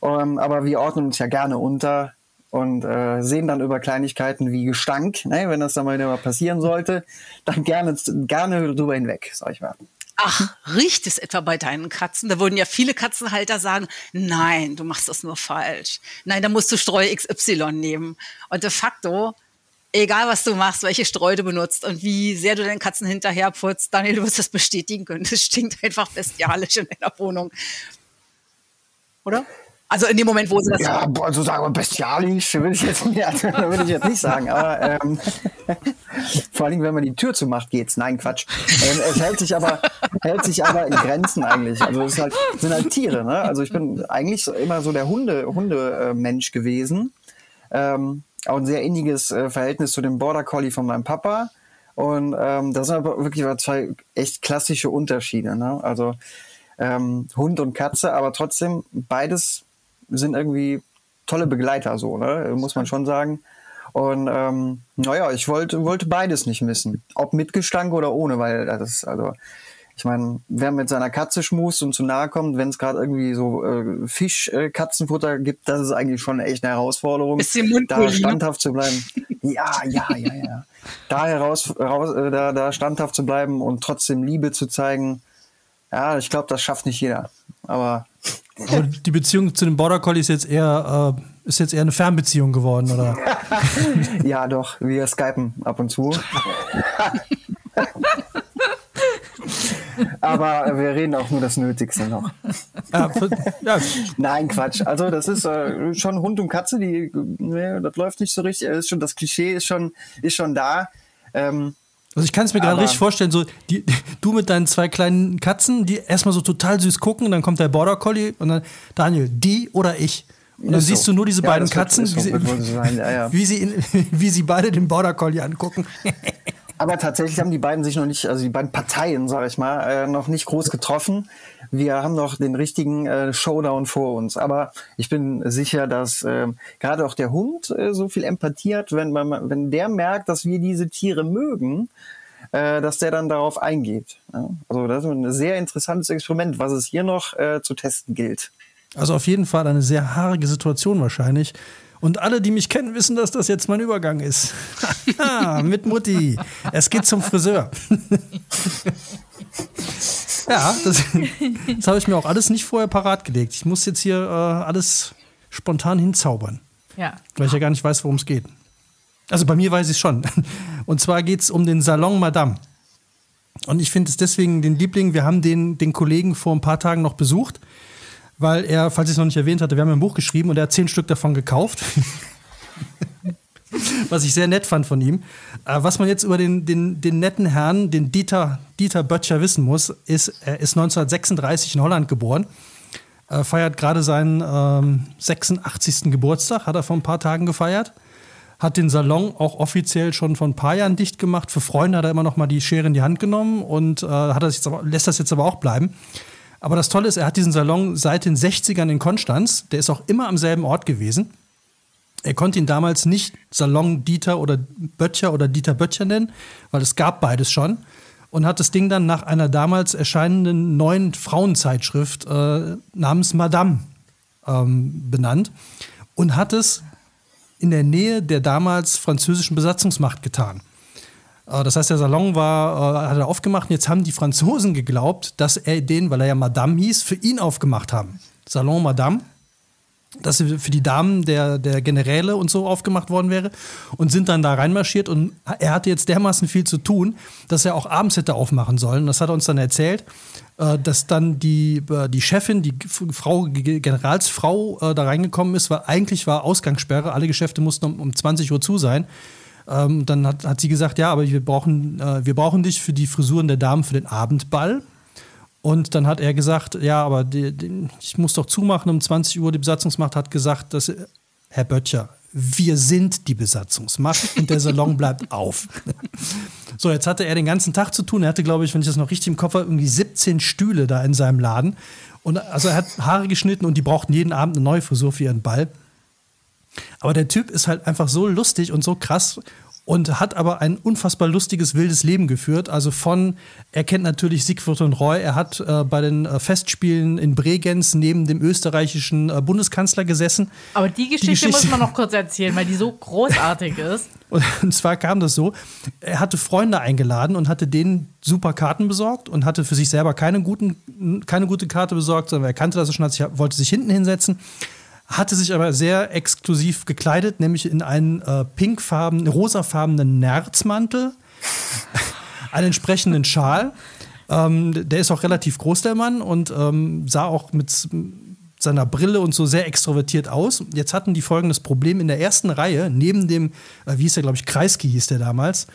Ähm, aber wir ordnen uns ja gerne unter und äh, sehen dann über Kleinigkeiten wie Gestank, ne, wenn das dann mal wieder passieren sollte, dann gerne, gerne drüber hinweg, sag ich mal. Ach, riecht es etwa bei deinen Katzen? Da würden ja viele Katzenhalter sagen, nein, du machst das nur falsch. Nein, da musst du Streu XY nehmen. Und de facto, egal was du machst, welche Streu du benutzt und wie sehr du deinen Katzen hinterher putzt, Daniel, du wirst das bestätigen können. Es stinkt einfach bestialisch in deiner Wohnung. Oder? Also in dem Moment, wo sie das. Ja, also sagen wir bestialisch, würde ich jetzt, also, *laughs* würde ich jetzt nicht sagen. Aber ähm, *laughs* vor allem, wenn man die Tür zumacht, geht's. Nein, Quatsch. Ähm, es hält sich aber, hält sich aber in Grenzen eigentlich. Also es halt, sind halt Tiere. Ne? Also ich bin eigentlich immer so der Hunde, Hundemensch gewesen. Ähm, auch ein sehr inniges äh, Verhältnis zu dem Border Collie von meinem Papa. Und ähm, das sind aber wirklich zwei echt klassische Unterschiede. Ne? Also ähm, Hund und Katze, aber trotzdem beides sind irgendwie tolle Begleiter, so, ne? muss man schon sagen. Und ähm, naja, ich wollte, wollte beides nicht missen. Ob mit Gestank oder ohne, weil das, also, ich meine, wer mit seiner Katze schmust und zu nahe kommt, wenn es gerade irgendwie so äh, Fisch-Katzenfutter äh, gibt, das ist eigentlich schon echt eine Herausforderung. Bisschen da standhaft zu bleiben. Ja, ja, ja, ja. Da heraus, raus, äh, da, da standhaft zu bleiben und trotzdem Liebe zu zeigen, ja, ich glaube, das schafft nicht jeder. Aber aber die Beziehung zu dem Border Collie ist jetzt eher, äh, ist jetzt eher eine Fernbeziehung geworden, oder? *laughs* ja, doch. Wir skypen ab und zu. *laughs* Aber wir reden auch nur das Nötigste noch. Ja, für, ja. Nein, Quatsch. Also das ist äh, schon Hund und Katze, die, ne, das läuft nicht so richtig. Ist schon, das Klischee ist schon, ist schon da. Ähm, also ich kann es mir gerade richtig vorstellen, so die, *laughs* du mit deinen zwei kleinen Katzen, die erstmal so total süß gucken, und dann kommt der Border Collie und dann Daniel, die oder ich. Und dann siehst so. du nur diese ja, beiden Katzen, wird, wie, sie, so ja, ja. *laughs* wie, sie in, wie sie beide den Border Collie angucken. *laughs* Aber tatsächlich haben die beiden sich noch nicht, also die beiden Parteien, sage ich mal, äh, noch nicht groß getroffen. Wir haben noch den richtigen äh, Showdown vor uns. Aber ich bin sicher, dass äh, gerade auch der Hund äh, so viel Empathie hat, wenn, man, wenn der merkt, dass wir diese Tiere mögen, äh, dass der dann darauf eingeht. Ja? Also das ist ein sehr interessantes Experiment, was es hier noch äh, zu testen gilt. Also auf jeden Fall eine sehr haarige Situation wahrscheinlich. Und alle, die mich kennen, wissen, dass das jetzt mein Übergang ist. *laughs* Mit Mutti. Es geht zum Friseur. *laughs* ja, das, das habe ich mir auch alles nicht vorher parat gelegt. Ich muss jetzt hier äh, alles spontan hinzaubern. Ja. Weil ich ja gar nicht weiß, worum es geht. Also bei mir weiß ich es schon. *laughs* Und zwar geht es um den Salon Madame. Und ich finde es deswegen den Liebling. Wir haben den, den Kollegen vor ein paar Tagen noch besucht weil er, falls ich es noch nicht erwähnt hatte, wir haben ein Buch geschrieben und er hat zehn Stück davon gekauft. *laughs* was ich sehr nett fand von ihm. Äh, was man jetzt über den, den, den netten Herrn, den Dieter, Dieter Böttcher wissen muss, ist, er ist 1936 in Holland geboren, er feiert gerade seinen ähm, 86. Geburtstag, hat er vor ein paar Tagen gefeiert, hat den Salon auch offiziell schon vor ein paar Jahren dicht gemacht. Für Freunde hat er immer noch mal die Schere in die Hand genommen und äh, hat das jetzt aber, lässt das jetzt aber auch bleiben. Aber das Tolle ist, er hat diesen Salon seit den 60ern in Konstanz. Der ist auch immer am selben Ort gewesen. Er konnte ihn damals nicht Salon Dieter oder Böttcher oder Dieter Böttcher nennen, weil es gab beides schon. Und hat das Ding dann nach einer damals erscheinenden neuen Frauenzeitschrift äh, namens Madame ähm, benannt und hat es in der Nähe der damals französischen Besatzungsmacht getan. Äh, das heißt, der Salon war, äh, hat er aufgemacht und jetzt haben die Franzosen geglaubt, dass er den, weil er ja Madame hieß, für ihn aufgemacht haben. Salon Madame. Dass er für die Damen der, der Generäle und so aufgemacht worden wäre und sind dann da reinmarschiert und er hatte jetzt dermaßen viel zu tun, dass er auch abends hätte aufmachen sollen. Das hat er uns dann erzählt, äh, dass dann die, die Chefin, die Frau, Generalsfrau da reingekommen ist, weil eigentlich war Ausgangssperre, alle Geschäfte mussten um, um 20 Uhr zu sein. Ähm, dann hat, hat sie gesagt, ja, aber wir brauchen, äh, wir brauchen dich für die Frisuren der Damen für den Abendball. Und dann hat er gesagt, ja, aber die, die, ich muss doch zumachen um 20 Uhr. Die Besatzungsmacht hat gesagt, dass, Herr Böttcher, wir sind die Besatzungsmacht und der Salon *laughs* bleibt auf. *laughs* so, jetzt hatte er den ganzen Tag zu tun. Er hatte, glaube ich, wenn ich das noch richtig im Kopf habe, irgendwie 17 Stühle da in seinem Laden. Und also er hat Haare geschnitten und die brauchten jeden Abend eine neue Frisur für ihren Ball. Aber der Typ ist halt einfach so lustig und so krass. und hat aber ein unfassbar lustiges, wildes Leben geführt. Also von, er kennt natürlich Siegfried und Roy, er hat äh, bei den äh, Festspielen in Bregenz neben dem österreichischen äh, Bundeskanzler gesessen. Aber die Geschichte, die Geschichte, muss man noch *laughs* kurz erzählen, weil die so großartig ist. Und zwar kam das so, er hatte Freunde eingeladen und hatte denen super Karten besorgt und hatte für sich selber keine, guten, keine gute Karte besorgt, sondern er kannte das schon, wollte sich hinten hinsetzen hatte sich aber sehr exklusiv gekleidet, nämlich in einen äh, pinkfarbenen, rosafarbenen Nerzmantel, *laughs* einen entsprechenden Schal. Ähm, der ist auch relativ groß, der Mann, und ähm, sah auch mit seiner Brille und so sehr extrovertiert aus. Jetzt hatten die folgendes Problem in der ersten Reihe, neben dem, äh, wie hieß der, glaube ich, Kreisky hieß der damals,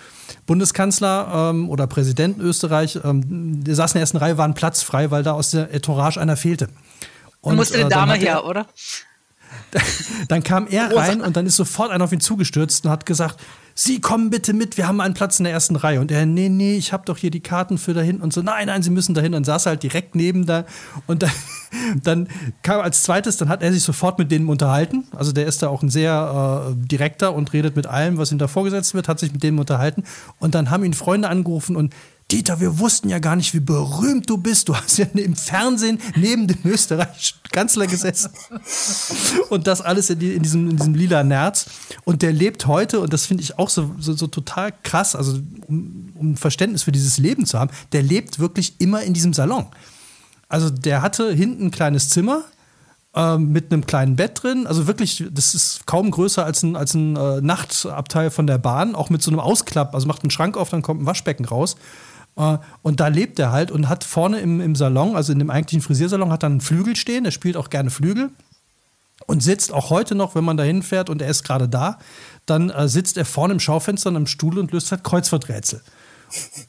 Bundeskanzler ähm, oder Präsident Österreich, ähm, der saß in der ersten Reihe, war ein Platz frei, weil da aus der Entourage einer fehlte. Und, musste eine äh, Dame her, oder? *laughs* Dann kam er rein und dann ist sofort einer auf ihn zugestürzt und hat gesagt, Sie kommen bitte mit, wir haben einen Platz in der ersten Reihe. Und er, nee, nee, ich habe doch hier die Karten für dahin und so, nein, nein, Sie müssen dahin. Und saß halt direkt neben da. Und dann, *laughs* dann kam als zweites, dann hat er sich sofort mit denen unterhalten. Also der ist da auch ein sehr äh, direkter und redet mit allem, was ihm da vorgesetzt wird, hat sich mit denen unterhalten. Und dann haben ihn Freunde angerufen und Dieter, wir wussten ja gar nicht, wie berühmt du bist. Du hast ja *laughs* im Fernsehen neben dem österreichischen Kanzler gesessen. *laughs* Und das alles in, die, in, diesem, in diesem lila Nerz. Und der lebt heute, und das finde ich auch so, so, so, total krass, also um, um Verständnis für dieses Leben zu haben, der lebt wirklich immer in diesem Salon. Also der hatte hinten ein kleines Zimmer, ähm, mit einem kleinen Bett drin. Also wirklich, das ist kaum größer als ein, als ein äh, Nachtabteil von der Bahn, auch mit so einem Ausklapp. Also macht einen Schrank auf, dann kommt ein Waschbecken raus. Äh, und da lebt er halt und hat vorne im, im Salon, also in dem eigentlichen Frisiersalon, hat er einen Flügel stehen. Der spielt auch gerne Flügel und sitzt auch heute noch, wenn man da hinfährt und er ist gerade da, dann äh, sitzt er vorne im Schaufenster an einem Stuhl und löst halt Kreuzworträtsel.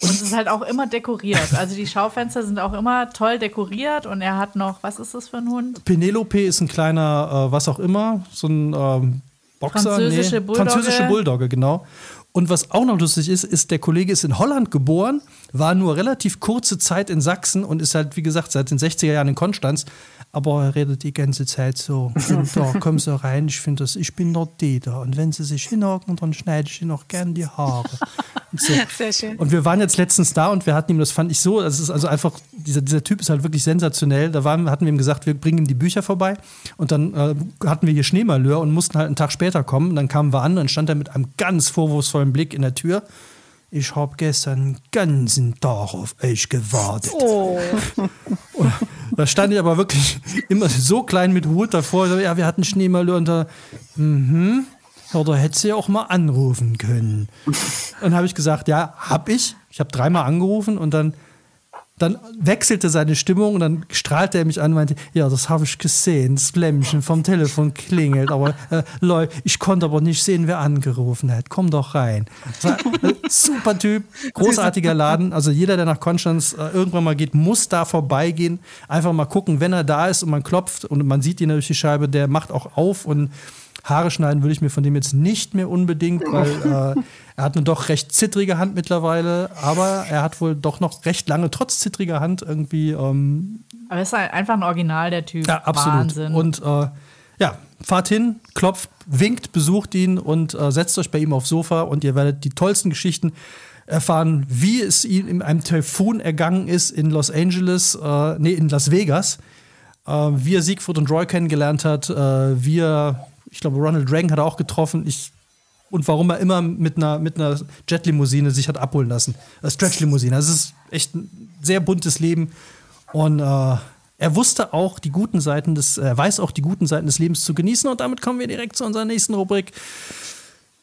Und es ist halt auch immer dekoriert. Also die Schaufenster sind auch immer toll dekoriert und er hat noch, was ist das für ein Hund? Penelope ist ein kleiner, äh, was auch immer, so ein ähm, Boxer. Französische nee, Bulldogge. Französische Bulldogge, genau. Und was auch noch lustig ist, ist, der Kollege ist in Holland geboren, war nur relativ kurze Zeit in Sachsen und ist halt, wie gesagt, seit den 60er Jahren in Konstanz. Aber er redet die ganze Zeit so. Und da komm so rein, ich finde das, ich bin der Dieter. Und wenn sie sich hinhocken, dann schneide ich ihnen auch gern die Haare. Und so. *laughs* Sehr schön. Und wir waren jetzt letztens da und wir hatten ihm, das fand ich so, das ist also einfach, dieser, dieser Typ ist halt wirklich sensationell. Da waren, hatten wir ihm gesagt, wir bringen ihm die Bücher vorbei. Und dann äh, hatten wir hier Schneemalheur und mussten halt einen Tag später kommen. Und dann kamen wir an und dann stand er mit einem ganz vorwurfsvollen Blick in der Tür ich habe gestern den ganzen Tag auf euch gewartet. Oh. *laughs* da stand ich aber wirklich *laughs* immer so klein mit Hut davor. Ja, wir hatten Schneemalö und da, mhm. Da hätte sie auch mal anrufen können. Und habe ich gesagt, ja, hab ich. Ich habe dreimal angerufen und dann dann wechselte seine Stimmung und dann strahlte er mich an und meinte, ja, das habe ich gesehen, das Flämmchen vom Telefon klingelt, aber äh, Leute, ich konnte aber nicht sehen, wer angerufen hat. Komm doch rein. War, äh, super Typ, *laughs* großartiger Laden. Also jeder, der nach Konstanz äh, irgendwann mal geht, muss da vorbeigehen. Einfach mal gucken, wenn er da ist und man klopft und man sieht ihn durch die Scheibe, der macht auch auf und Haare schneiden würde ich mir von dem jetzt nicht mehr unbedingt, weil äh, er hat eine doch recht zittrige Hand mittlerweile, aber er hat wohl doch noch recht lange, trotz zittriger Hand, irgendwie. Ähm, aber er ist halt einfach ein Original, der Typ. Ja, absolut. Wahnsinn. Und äh, ja, fahrt hin, klopft, winkt, besucht ihn und äh, setzt euch bei ihm aufs Sofa und ihr werdet die tollsten Geschichten erfahren, wie es ihm in einem Typhoon ergangen ist in Los Angeles, äh, nee, in Las Vegas. Äh, wie er Siegfried und Roy kennengelernt hat, äh, wie er ich glaube, Ronald Reagan hat er auch getroffen. Ich, und warum er immer mit einer, mit einer Jet-Limousine sich hat abholen lassen. Äh, Stretch-Limousine. Also es ist echt ein sehr buntes Leben. Und äh, er wusste auch die guten Seiten des, er weiß auch die guten Seiten des Lebens zu genießen. Und damit kommen wir direkt zu unserer nächsten Rubrik.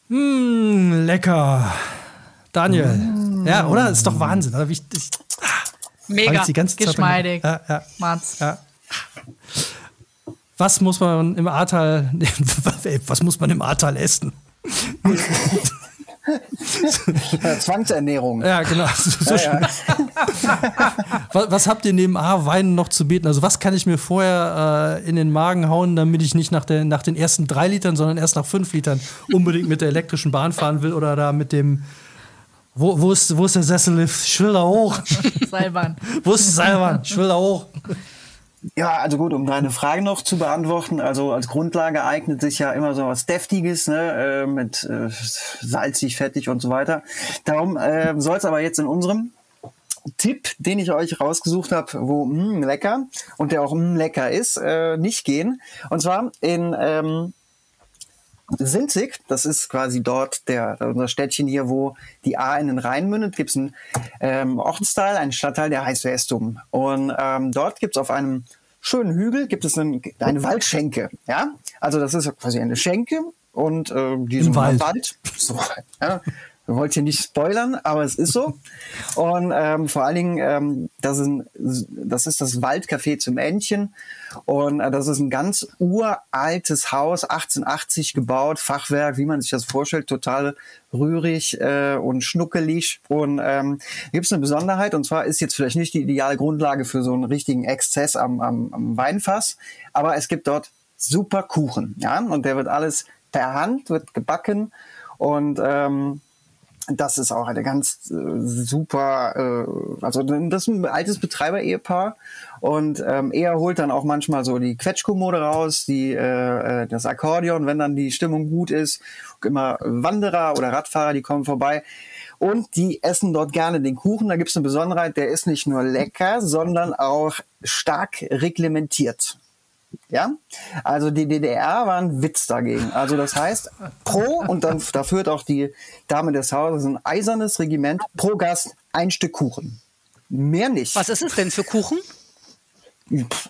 Mmh, lecker. Daniel. Mm. Ja, oder? Ist doch Wahnsinn. Oder? Ich, ich, Mega. Geschmeidig. Ja, ja. Mats. Ja was muss man im Ahrtal, *laughs* was muss man im Ahrtal essen? Zwangsernährung. Ja, genau. So ja, ja. was, was, habt ihr neben A-Weinen noch zu bieten? Also, was kann ich mir vorher äh, in den Magen hauen, damit ich nicht nach, der, nach den ersten drei Litern, sondern erst nach fünf Litern unbedingt mit der elektrischen Bahn fahren will oder da mit dem. Wo, wo, ist, wo ist der Sessellift? Ich will da hoch. Seilbahn. wo ist die Seilbahn? Ich will da hoch. Ja, also gut, um deine Frage noch zu beantworten. Also als Grundlage eignet sich ja immer so was Deftiges, ne, äh, mit äh, salzig, fettig und so weiter. Darum äh, soll es aber jetzt in unserem Tipp, den ich euch rausgesucht habe, wo mh, lecker und der auch mh, lecker ist, äh, nicht gehen. Und zwar in ähm, Sinzig, das ist quasi dort der, unser Städtchen hier, wo die A in den Rhein mündet, gibt es einen ähm, Ortsteil, einen Stadtteil, der heißt Westum. Und ähm, dort gibt es auf einem schönen Hügel gibt es einen, eine Waldschenke. Ja, also das ist quasi eine Schenke und äh, diesen Wald. Wald. So, ja. Wir wollten hier nicht spoilern, aber es ist so. Und ähm, vor allen Dingen, ähm, das, ist ein, das ist das Waldcafé zum Entchen. Und äh, das ist ein ganz uraltes Haus, 1880 gebaut, Fachwerk, wie man sich das vorstellt, total rührig äh, und schnuckelig. Und ähm, gibt es eine Besonderheit, und zwar ist jetzt vielleicht nicht die ideale Grundlage für so einen richtigen Exzess am, am, am Weinfass, aber es gibt dort super Kuchen. Ja? Und der wird alles per Hand, wird gebacken. Und ähm, das ist auch eine ganz äh, super, äh, also das ist ein altes Betreiber-Ehepaar und ähm, er holt dann auch manchmal so die Quetschkommode raus, die äh, äh, das Akkordeon, wenn dann die Stimmung gut ist. Immer Wanderer oder Radfahrer, die kommen vorbei. Und die essen dort gerne den Kuchen. Da gibt's eine Besonderheit, der ist nicht nur lecker, sondern auch stark reglementiert. Ja, also die DDR war ein Witz dagegen. Also das heißt, pro, und dann da führt auch die Dame des Hauses ein eisernes Regiment, pro Gast ein Stück Kuchen. Mehr nicht. Was ist es denn für Kuchen?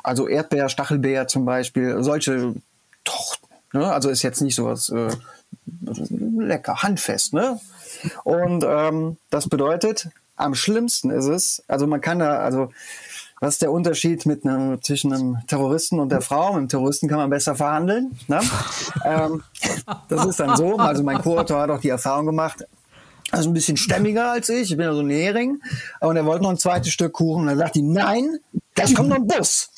Also Erdbeer, Stachelbeer zum Beispiel, solche Tochten. Ne? Also ist jetzt nicht sowas äh, lecker, handfest. Ne? Und ähm, das bedeutet, am schlimmsten ist es, also man kann da, also was ist der Unterschied mit einem, zwischen einem Terroristen und der Frau? Mit einem Terroristen kann man besser verhandeln. Ne? *laughs* ähm, das ist dann so. Also mein Co-Autor hat auch die Erfahrung gemacht, also ein bisschen stämmiger als ich. Ich bin ja so ein Hering. Und er wollte noch ein zweites Stück Kuchen. Und dann sagt die, nein, gleich kommt noch ein Bus.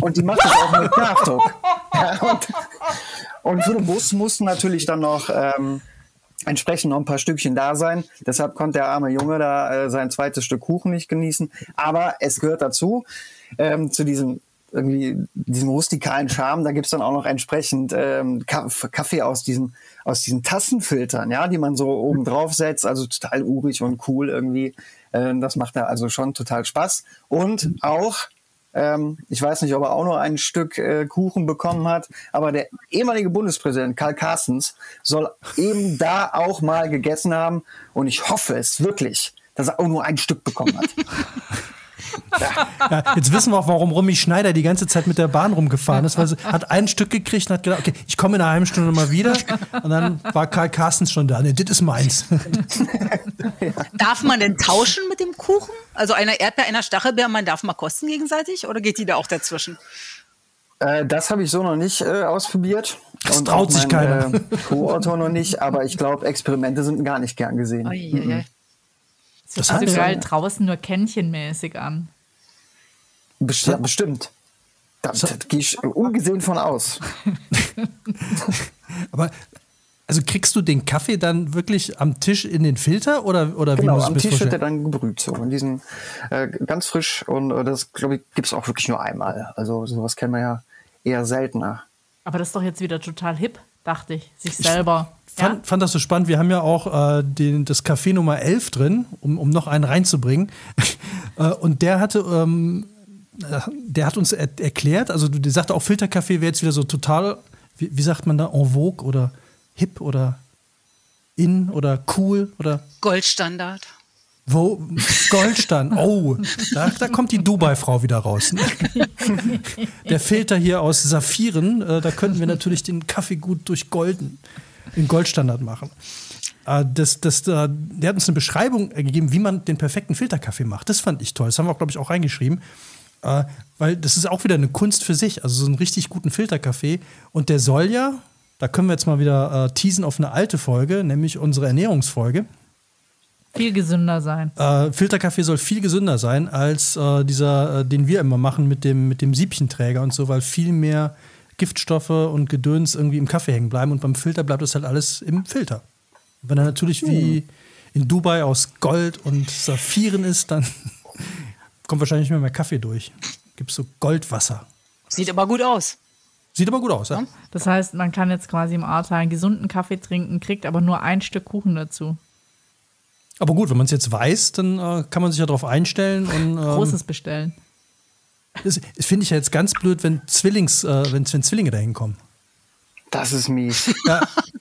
Und die macht das auch mit Nachdruck. *laughs* Ja, und, und für den Bus mussten natürlich dann noch ähm, entsprechend noch ein paar Stückchen da sein. Deshalb konnte der arme Junge da äh, sein zweites Stück Kuchen nicht genießen. Aber es gehört dazu, ähm, zu diesem irgendwie diesem rustikalen Charme, da gibt's dann auch noch entsprechend ähm, Kaffee aus diesen, aus diesen Tassenfiltern, ja, die man so oben drauf setzt, also total urig und cool irgendwie. Ähm, das macht da also schon total Spaß. Und auch ähm, ich weiß nicht, ob er auch nur ein Stück äh, Kuchen bekommen hat, aber der ehemalige Bundespräsident Karl Carstens soll eben da auch mal gegessen haben und ich hoffe es wirklich, dass er auch nur ein Stück bekommen hat. *laughs* Ja, jetzt wissen wir auch, warum Romy Schneider die ganze Zeit mit der Bahn rumgefahren ist, weil sie hat ein Stück gekriegt und hat gedacht, okay, ich komme in einer halben Stunde mal wieder. Und dann war Karl Carstens schon da. Nee, das ist meins. Darf man denn tauschen mit dem Kuchen? Also einer Erdbeer, einer Stachelbeer, man darf mal kosten gegenseitig oder geht die da auch dazwischen? Äh, das habe ich so noch nicht äh, ausprobiert. Das und traut sich mein, keiner. Äh, Co-Autor noch nicht, aber ich glaube, Experimente sind gar nicht gern gesehen. Oh, je, je. Das hört sich halt draußen nur kännchenmäßig an. Best ja, bestimmt. Da, da gehe ich ungesehen von aus. *laughs* Aber also kriegst du den Kaffee dann wirklich am Tisch in den Filter oder, oder genau, wie muss am Tisch wird er dann gebrüht so in diesen äh, ganz frisch und äh, das glaube ich gibt es auch wirklich nur einmal. Also sowas kennen wir ja eher seltener. Aber das ist doch jetzt wieder total hip, dachte ich, sich selber. Ich fand, ja? fand das so spannend. Wir haben ja auch äh, den, das Café Nummer 11 drin, um, um noch einen reinzubringen. *laughs* Äh, und der hatte ähm, der hat uns er erklärt, also der sagte auch Filterkaffee wäre jetzt wieder so total, wie, wie, sagt man da, en vogue oder hip oder in oder cool oder Goldstandard. Wo? Goldstandard. *laughs* Oh, da, da kommt die Dubai-Frau wieder raus. *laughs* Der Filter hier aus Saphiren, äh, da könnten wir natürlich den Kaffee gut durch Golden, den Goldstandard machen. Äh, das, das, äh, der hat uns eine Beschreibung gegeben, wie man den perfekten Filterkaffee macht. Das fand ich toll. Das haben wir, glaube ich, auch reingeschrieben. Äh, weil das ist auch wieder eine Kunst für sich. Also so einen richtig guten Filterkaffee. Und der soll ja, da können wir jetzt mal wieder äh, teasen auf eine alte Folge, nämlich unsere Ernährungsfolge. Viel gesünder sein. Äh, Filterkaffee soll viel gesünder sein als äh, dieser, äh, den wir immer machen mit dem, mit dem Siebchenträger und so, weil viel mehr Giftstoffe und Gedöns irgendwie im Kaffee hängen bleiben und beim Filter bleibt das halt alles im Filter. Wenn er natürlich wie in Dubai aus Gold und Saphiren ist, dann *laughs* kommt wahrscheinlich nicht mehr, mehr Kaffee durch. Gibt so Goldwasser. Sieht aber gut aus. Sieht aber gut aus, ja. Das heißt, man kann jetzt quasi im Ahrtal einen gesunden Kaffee trinken, kriegt aber nur ein Stück Kuchen dazu. Aber gut, wenn man es jetzt weiß, dann äh, kann man sich ja darauf einstellen und. Ähm, Großes bestellen. Das, das finde ich ja jetzt ganz blöd, wenn Zwillings, äh, wenn, wenn Zwillinge da hinkommen. Das ist mies. Ja,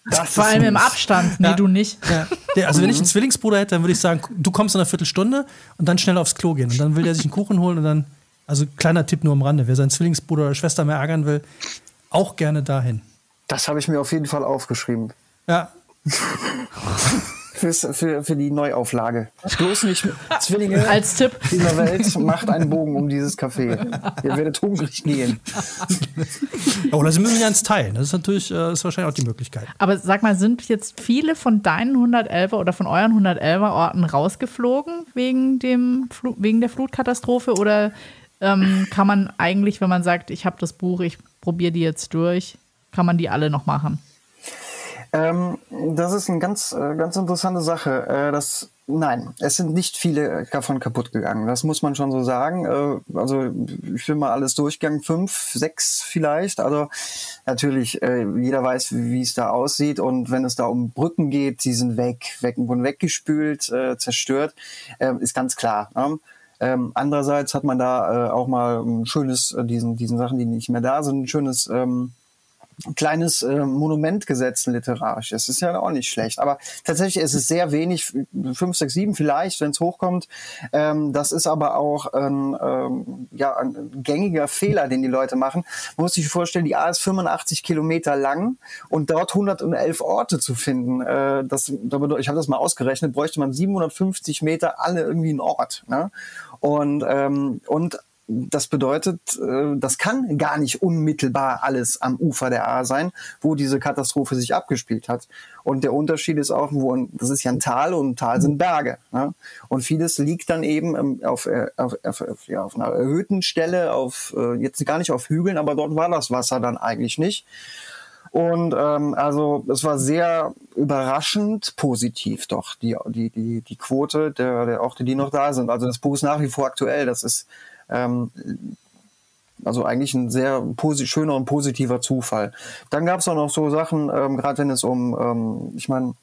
Das Vor ist allem im mies. Abstand. Nee, Ja. du nicht. ja. Der, also wenn ich einen Zwillingsbruder hätte, dann würde ich sagen, du kommst in einer Viertelstunde und dann schnell aufs Klo gehen. Und dann will der sich einen Kuchen holen und dann, also kleiner Tipp nur am Rande, wer seinen Zwillingsbruder oder Schwester mehr ärgern will, auch gerne dahin. Das habe ich mir auf jeden Fall aufgeschrieben. Ja, *laughs* Fürs, für, für die Neuauflage. Bloß nicht Zwillinge *laughs* Als Tipp. dieser Welt macht einen Bogen um dieses Café. Ihr werdet hungrig gehen. oder sie müssen ja ins Teilen. Das ist natürlich, äh, ist wahrscheinlich auch die Möglichkeit. Aber sag mal, sind jetzt viele von deinen 111er oder von euren 111er Orten rausgeflogen wegen, dem, Flu- wegen der Flutkatastrophe? Oder ähm, kann man eigentlich, wenn man sagt, ich habe das Buch, ich probiere die jetzt durch, kann man die alle noch machen? Ähm, das ist eine ganz, äh, ganz interessante Sache. Äh, das, nein, es sind nicht viele davon kaputt gegangen. Das muss man schon so sagen. Äh, also ich bin mal alles durchgegangen, fünf, sechs vielleicht. Also natürlich, äh, jeder weiß, wie es da aussieht. Und wenn es da um Brücken geht, die sind weg, weg wurden weggespült, äh, zerstört, äh, ist ganz klar. Ne? Ähm, andererseits hat man da äh, auch mal ein schönes, äh, diesen, diesen Sachen, die nicht mehr da sind, ein schönes ähm, kleines äh, Monument gesetzt literarisch. Das ist ja auch nicht schlecht. Aber tatsächlich ist es sehr wenig, fünf, sechs, sieben vielleicht, wenn es hochkommt. Ähm, das ist aber auch ein, ähm, ja, ein gängiger Fehler, den die Leute machen. Man muss sich vorstellen, die A ist 85 Kilometer lang und dort 111 Orte zu finden. Äh, das, ich habe das mal ausgerechnet, bräuchte man 750 Meter alle irgendwie einen Ort. Ne? Und, ähm, und das bedeutet, äh, das kann gar nicht unmittelbar alles am Ufer der A sein, wo diese Katastrophe sich abgespielt hat. Und der Unterschied ist auch, wo das ist ja ein Tal und ein Tal sind Berge. Ne? Und vieles liegt dann eben ähm, auf, äh, auf, auf, auf, ja, auf einer erhöhten Stelle, auf äh, jetzt gar nicht auf Hügeln, aber dort war das Wasser dann eigentlich nicht. Und ähm, also es war sehr überraschend positiv doch, die, die, die, die Quote der, der Orte, die noch da sind. Also das Buch ist nach wie vor aktuell. Das ist ähm, also eigentlich ein sehr schöner und positiver Zufall. Dann gab es auch noch so Sachen, ähm, gerade wenn es um, ähm, ich meine,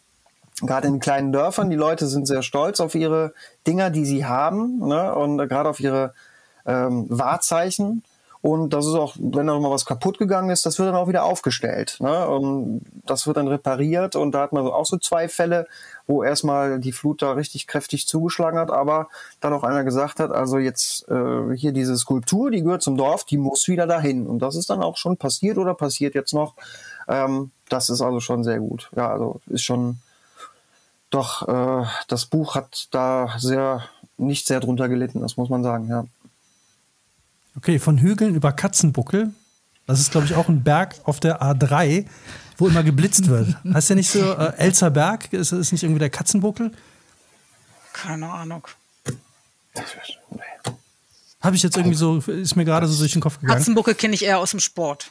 gerade in kleinen Dörfern, die Leute sind sehr stolz auf ihre Dinger, die sie haben, ne? und äh, gerade auf ihre ähm, Wahrzeichen. Und das ist auch, wenn da mal was kaputt gegangen ist, das wird dann auch wieder aufgestellt. Ne? Und das wird dann repariert und da hat man auch so zwei Fälle, wo erstmal die Flut da richtig kräftig zugeschlagen hat, aber dann auch einer gesagt hat, also jetzt äh, hier diese Skulptur, die gehört zum Dorf, die muss wieder dahin. Und das ist dann auch schon passiert oder passiert jetzt noch. Ähm, das ist also schon sehr gut. Ja, also ist schon doch, äh, das Buch hat da sehr, nicht sehr drunter gelitten, das muss man sagen, ja. Okay, von Hügeln über Katzenbuckel. Das ist, glaube ich, auch ein Berg auf der A3, wo immer geblitzt wird. Heißt ja nicht so, äh, Elzer Berg? Ist, ist nicht irgendwie der Katzenbuckel? Keine Ahnung. Habe ich jetzt irgendwie so, ist mir gerade so durch den Kopf gegangen. Katzenbuckel kenne ich eher aus dem Sport.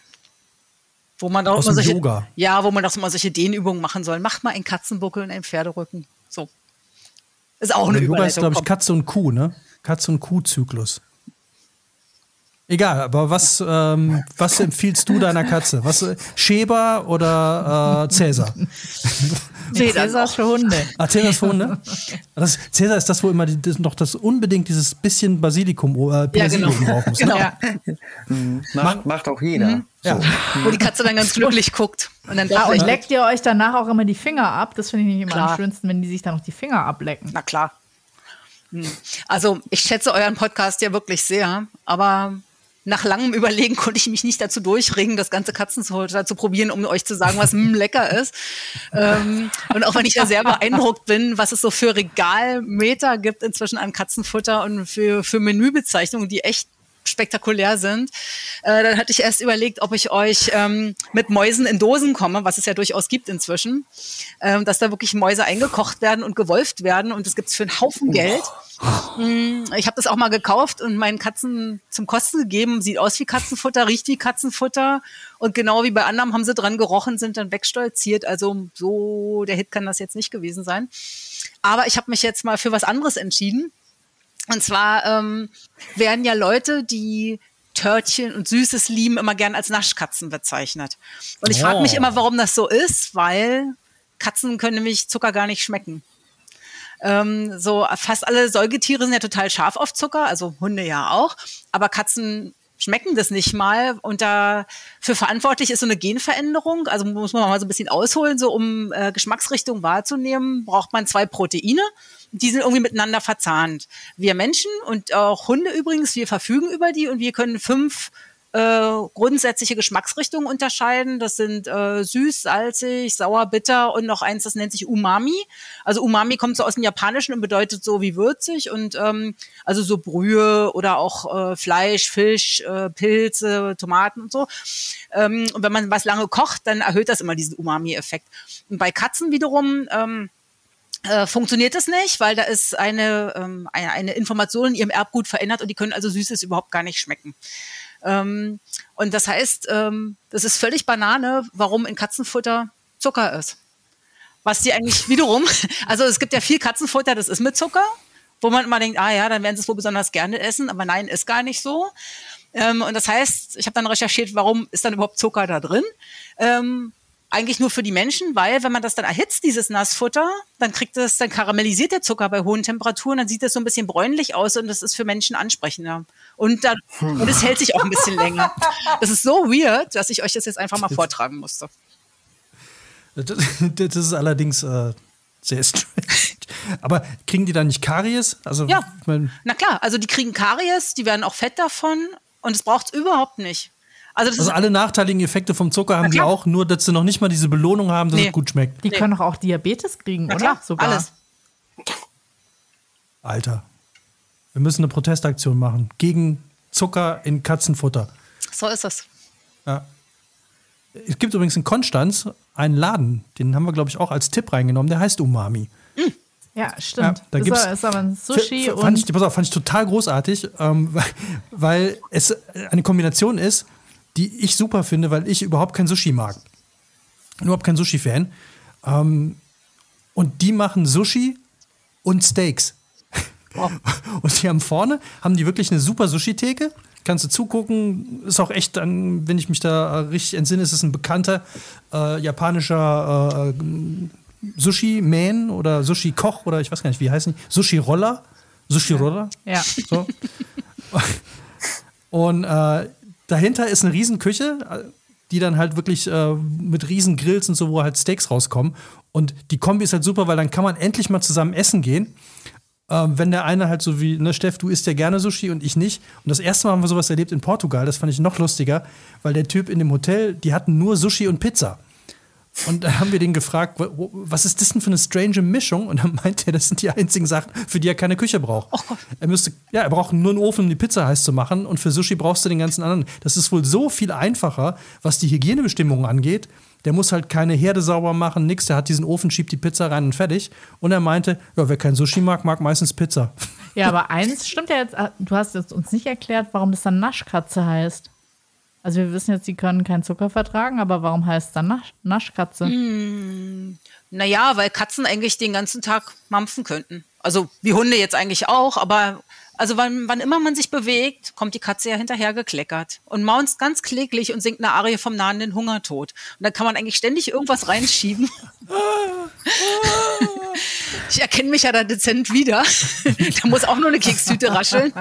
Wo man doch Aus immer dem solche, Yoga. Ja, wo man doch immer solche Dehnübungen machen soll. Macht mal einen Katzenbuckel und einen Pferderücken. So. Ist auch eine Der Yoga ist, glaube ich. Katze und Kuh, ne? Katze und Kuh-Zyklus. Egal, aber was, ähm, was empfiehlst du deiner Katze? Was, Schäber oder äh, Cäsar? Nee, *laughs* Cäsar ist für Hunde. Ah, Cäsar ist vorhin, ne? Das, Cäsar ist das, wo immer die, das, noch das unbedingt dieses bisschen Basilikum, äh, Petersilie genau. oben drauf muss. Ne? Genau. Ja. Macht, macht auch jeder. Ja. Wo die Katze dann ganz glücklich guckt. Und dann Ja, ich, leckt ihr euch danach auch immer die Finger ab? Das finde ich nicht immer Klar. am schönsten, wenn die sich dann noch die Finger ablecken. Na klar. Hm. Also, ich schätze euren Podcast ja wirklich sehr, aber nach langem Überlegen konnte ich mich nicht dazu durchringen, das ganze Katzenfutter zu probieren, um euch zu sagen, was mm, lecker ist. Ähm, und auch wenn ich da sehr beeindruckt bin, was es so für Regalmeter gibt inzwischen an Katzenfutter und für, für Menübezeichnungen, die echt spektakulär sind. Äh, dann hatte ich erst überlegt, ob ich euch ähm, mit Mäusen in Dosen komme, was es ja durchaus gibt inzwischen, ähm, dass da wirklich Mäuse eingekocht werden und gewolft werden und das gibt's für einen Haufen Geld. Mm, Ich habe das auch mal gekauft und meinen Katzen zum Kosten gegeben. Sieht aus wie Katzenfutter, riecht wie Katzenfutter. Und genau wie bei anderen haben sie dran gerochen, sind dann wegstolziert. Also so der Hit kann das jetzt nicht gewesen sein. Aber ich habe mich jetzt mal für was anderes entschieden. Und zwar ähm, werden ja Leute, die Törtchen und Süßes lieben, immer gern als Naschkatzen bezeichnet. Und ich frage Oh. mich immer, warum das so ist, weil Katzen können nämlich Zucker gar nicht schmecken. Ähm, so fast alle Säugetiere sind ja total scharf auf Zucker, also Hunde ja auch, aber Katzen schmecken das nicht mal und dafür verantwortlich ist so eine Genveränderung, also muss man mal so ein bisschen ausholen, so um äh, Geschmacksrichtung wahrzunehmen, braucht man zwei Proteine, die sind irgendwie miteinander verzahnt. Wir Menschen und auch Hunde übrigens, wir verfügen über die und wir können fünf äh, grundsätzliche Geschmacksrichtungen unterscheiden. Das sind äh, süß, salzig, sauer, bitter und noch eins, das nennt sich Umami. Also Umami kommt so aus dem Japanischen und bedeutet so wie würzig und ähm, also so Brühe oder auch äh, Fleisch, Fisch, äh, Pilze, Tomaten und so. Ähm, und wenn man was lange kocht, dann erhöht das immer diesen Umami-Effekt. Und bei Katzen wiederum ähm, äh, funktioniert das nicht, weil da ist eine, ähm, eine, eine Information in ihrem Erbgut verändert und die können also Süßes überhaupt gar nicht schmecken. Ähm, und das heißt, ähm, das ist völlig Banane, warum in Katzenfutter Zucker ist. Was die eigentlich wiederum, *laughs* also es gibt ja viel Katzenfutter, das ist mit Zucker, wo man immer denkt, ah ja, dann werden sie es wohl besonders gerne essen, aber nein, ist gar nicht so. Ähm, und das heißt, ich habe dann recherchiert, warum ist dann überhaupt Zucker da drin? Ähm, eigentlich nur für die Menschen, weil wenn man das dann erhitzt, dieses Nassfutter, dann kriegt es, dann karamellisiert der Zucker bei hohen Temperaturen, dann sieht das so ein bisschen bräunlich aus und das ist für Menschen ansprechender. Und dann, und es hält sich auch ein bisschen länger. Das ist so weird, dass ich euch das jetzt einfach mal vortragen musste. Das, das ist allerdings äh, sehr strange. Aber kriegen die da nicht Karies? Also, Ja. Na klar, also die kriegen Karies, die werden auch fett davon und es braucht es überhaupt nicht. Also das also alle nachteiligen Effekte vom Zucker haben die auch, nur dass sie noch nicht mal diese Belohnung haben, dass Nee. es gut schmeckt. Die Nee. können doch auch Diabetes kriegen, na oder? klar, Sogar. alles. Alter. Wir müssen eine Protestaktion machen gegen Zucker in Katzenfutter. So ist es. Ja. Es gibt übrigens in Konstanz einen Laden, den haben wir, glaube ich, auch als Tipp reingenommen, der heißt Umami. Ja, stimmt. Ja, da ist, gibt's- aber, ist aber ein Sushi f- fand und ich, pass auf, fand ich total großartig, ähm, weil, *laughs* weil es eine Kombination ist, die ich super finde, weil ich überhaupt kein Sushi mag. Überhaupt kein Sushi-Fan. Ähm, und die machen Sushi und Steaks. *laughs* Und die haben vorne, haben die wirklich eine super Sushi-Theke. Kannst du zugucken. Ist auch echt, wenn ich mich da richtig entsinne, ist es ein bekannter äh, japanischer äh, Sushi-Man oder Sushi-Koch oder ich weiß gar nicht, wie heißen die? Sushi-Roller? Sushi-Roller? ja. So. *laughs* Und äh, dahinter ist eine Riesenküche, äh, die dann halt wirklich äh, mit riesen Grills und so, wo halt Steaks rauskommen. Und die Kombi ist halt super, weil dann kann man endlich mal zusammen essen gehen. Ähm, wenn der eine halt so wie, ne, Steff, du isst ja gerne Sushi und ich nicht. Und das erste Mal haben wir sowas erlebt in Portugal, das fand ich noch lustiger, weil der Typ in dem Hotel, die hatten nur Sushi und Pizza. Und da haben wir den gefragt, was ist das denn für eine strange Mischung? Und dann meinte er, das sind die einzigen Sachen, für die er keine Küche braucht. Er müsste, ja, er braucht nur einen Ofen, um die Pizza heiß zu machen. Und für Sushi brauchst du den ganzen anderen. Das ist wohl so viel einfacher, was die Hygienebestimmungen angeht. Der muss halt keine Herde sauber machen, nix. Der hat diesen Ofen, schiebt die Pizza rein und fertig. Und er meinte, ja, wer kein Sushi mag, mag meistens Pizza. ja, aber eins stimmt ja jetzt, äh, du hast jetzt uns nicht erklärt, warum das dann Naschkatze heißt. Also wir wissen jetzt, sie können keinen Zucker vertragen, aber warum heißt es dann Nasch Naschkatze? Hm. Naja, weil Katzen eigentlich den ganzen Tag mampfen könnten. Also wie Hunde jetzt eigentlich auch, aber also wann, wann immer man sich bewegt, kommt die Katze ja hinterher gekleckert und maunzt ganz kläglich und singt eine Arie vom nahenden Hungertod. Und dann kann man eigentlich ständig irgendwas reinschieben. *laughs* Ich erkenne mich ja da dezent wieder. da muss auch nur eine Kekstüte rascheln.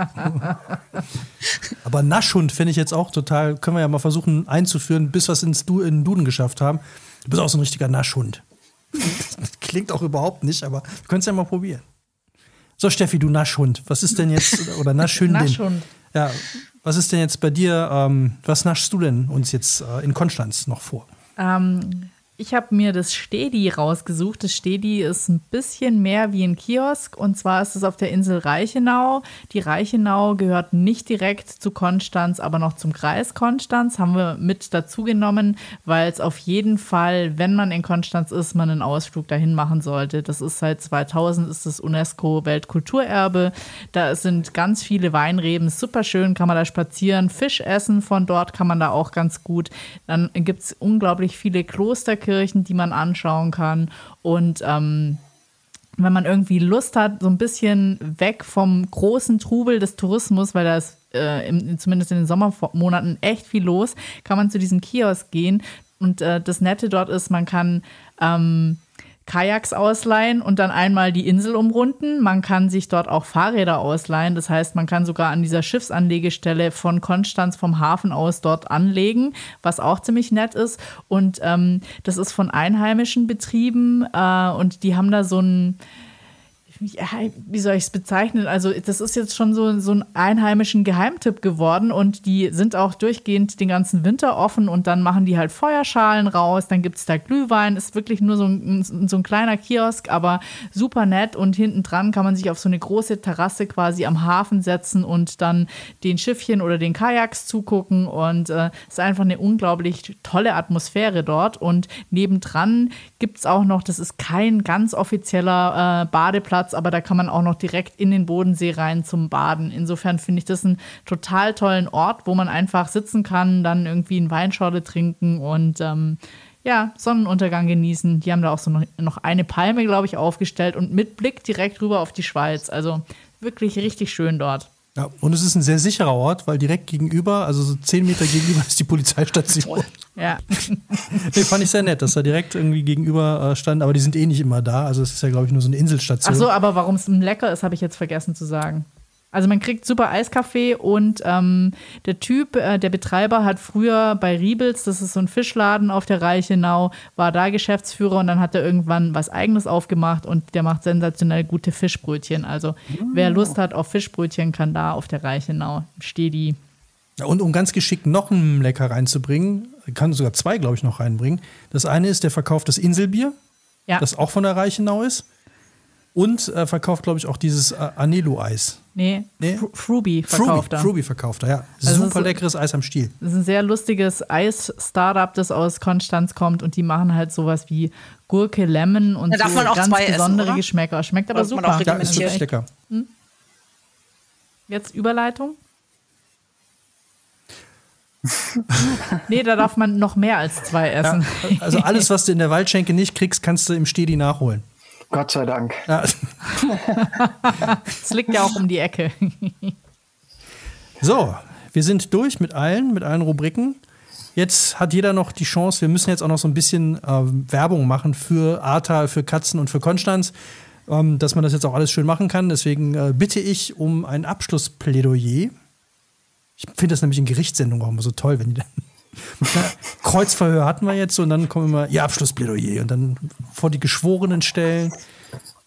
Aber Naschhund finde ich jetzt auch total, können wir ja mal versuchen einzuführen, bis wir es ins du in den Duden geschafft haben. Du bist auch so ein richtiger Naschhund. Das *laughs* Klingt auch überhaupt nicht, aber wir können es ja mal probieren. So, Steffi, du Naschhund. Was ist denn jetzt, *laughs* oder Naschhündin? Naschhund. Ja, was ist denn jetzt bei dir, ähm, was naschst du denn uns jetzt äh, in Konstanz noch vor? Ähm, ich habe mir das Stedi rausgesucht. Das Stedi ist ein bisschen mehr wie ein Kiosk und zwar ist es auf der Insel Reichenau. Die Reichenau gehört nicht direkt zu Konstanz, aber noch zum Kreis Konstanz. Haben wir mit dazu genommen, weil es auf jeden Fall, wenn man in Konstanz ist, man einen Ausflug dahin machen sollte. Das ist seit 2000 ist das UNESCO Weltkulturerbe. Da sind ganz viele Weinreben, super schön, kann man da spazieren, Fisch essen. Von dort kann man da auch ganz gut. Dann gibt es unglaublich viele Klosterkirchen, die man anschauen kann. Und ähm, wenn man irgendwie Lust hat, so ein bisschen weg vom großen Trubel des Tourismus, weil da ist äh, im, zumindest in den Sommermonaten echt viel los, kann man zu diesem Kiosk gehen. Und äh, das Nette dort ist, man kann ähm, Kajaks ausleihen und dann einmal die Insel umrunden. Man kann sich dort auch Fahrräder ausleihen. Das heißt, man kann sogar an dieser Schiffsanlegestelle von Konstanz vom Hafen aus dort anlegen, was auch ziemlich nett ist. Und ähm, das ist von einheimischen Betrieben äh, und die haben da so ein wie soll ich es bezeichnen? Also, das ist jetzt schon so, so ein einheimischen Geheimtipp geworden und die sind auch durchgehend den ganzen Winter offen und dann machen die halt Feuerschalen raus, dann gibt es da Glühwein, ist wirklich nur so ein, so ein kleiner Kiosk, aber super nett und hinten dran kann man sich auf so eine große Terrasse quasi am Hafen setzen und dann den Schiffchen oder den Kajaks zugucken und es äh, ist einfach eine unglaublich tolle Atmosphäre dort und nebendran gibt es auch noch, das ist kein ganz offizieller äh, Badeplatz, Platz, aber da kann man auch noch direkt in den Bodensee rein zum Baden. Insofern finde ich das einen total tollen Ort, wo man einfach sitzen kann, dann irgendwie einen Weinschorle trinken und ähm, ja, Sonnenuntergang genießen. Die haben da auch so noch eine Palme, glaube ich, aufgestellt und mit Blick direkt rüber auf die Schweiz. Also wirklich richtig schön dort. Ja, und es ist ein sehr sicherer Ort, weil direkt gegenüber, also so zehn Meter gegenüber, *laughs* ist die Polizeistation. Ja. *laughs* nee, fand ich sehr nett, dass da direkt irgendwie gegenüber äh, stand, aber die sind eh nicht immer da. Also es ist ja, glaube ich, nur so eine Inselstation. Ach so, aber warum es lecker ist, habe ich jetzt vergessen zu sagen. Also man kriegt super Eiskaffee und ähm, der Typ, äh, der Betreiber hat früher bei Riebels, das ist so ein Fischladen auf der Reichenau, war da Geschäftsführer und dann hat er irgendwann was eigenes aufgemacht und der macht sensationell gute Fischbrötchen. Also mhm. wer Lust hat auf Fischbrötchen, kann da auf der Reichenau Steh Ja, und um ganz geschickt noch einen Lecker reinzubringen, kann sogar zwei, glaube ich, noch reinbringen. Das eine ist der Verkauf des Inselbier, ja. das auch von der Reichenau ist. Und äh, verkauft, glaube ich, auch dieses äh, Anelo-Eis. Nee, nee? Fruby verkauft er. Fruby verkauft er, ja. Also Super leckeres Eis am Stiel. Das ist ein sehr lustiges Eis-Startup, das aus Konstanz kommt und die machen halt sowas wie Gurke, Lemon und da so ganz besondere essen, Geschmäcker. Schmeckt aber super. Ja, ist wirklich lecker. Hm? Jetzt Überleitung? *laughs* nee, da darf man noch mehr als zwei essen. Ja, also alles, was du in der Waldschenke nicht kriegst, kannst du im Stedi nachholen. Gott sei Dank. Es liegt ja auch um die Ecke. so, wir sind durch mit allen, mit allen Rubriken. Jetzt hat jeder noch die Chance, wir müssen jetzt auch noch so ein bisschen äh, Werbung machen für Ahrtal, für Katzen und für Konstanz, ähm, dass man das jetzt auch alles schön machen kann. Deswegen äh, bitte ich um ein Abschlussplädoyer. Ich finde das nämlich in Gerichtssendungen auch immer so toll, wenn die dann Kreuzverhör hatten wir jetzt und dann kommen immer ihr Abschlussplädoyer und dann vor die Geschworenen stellen.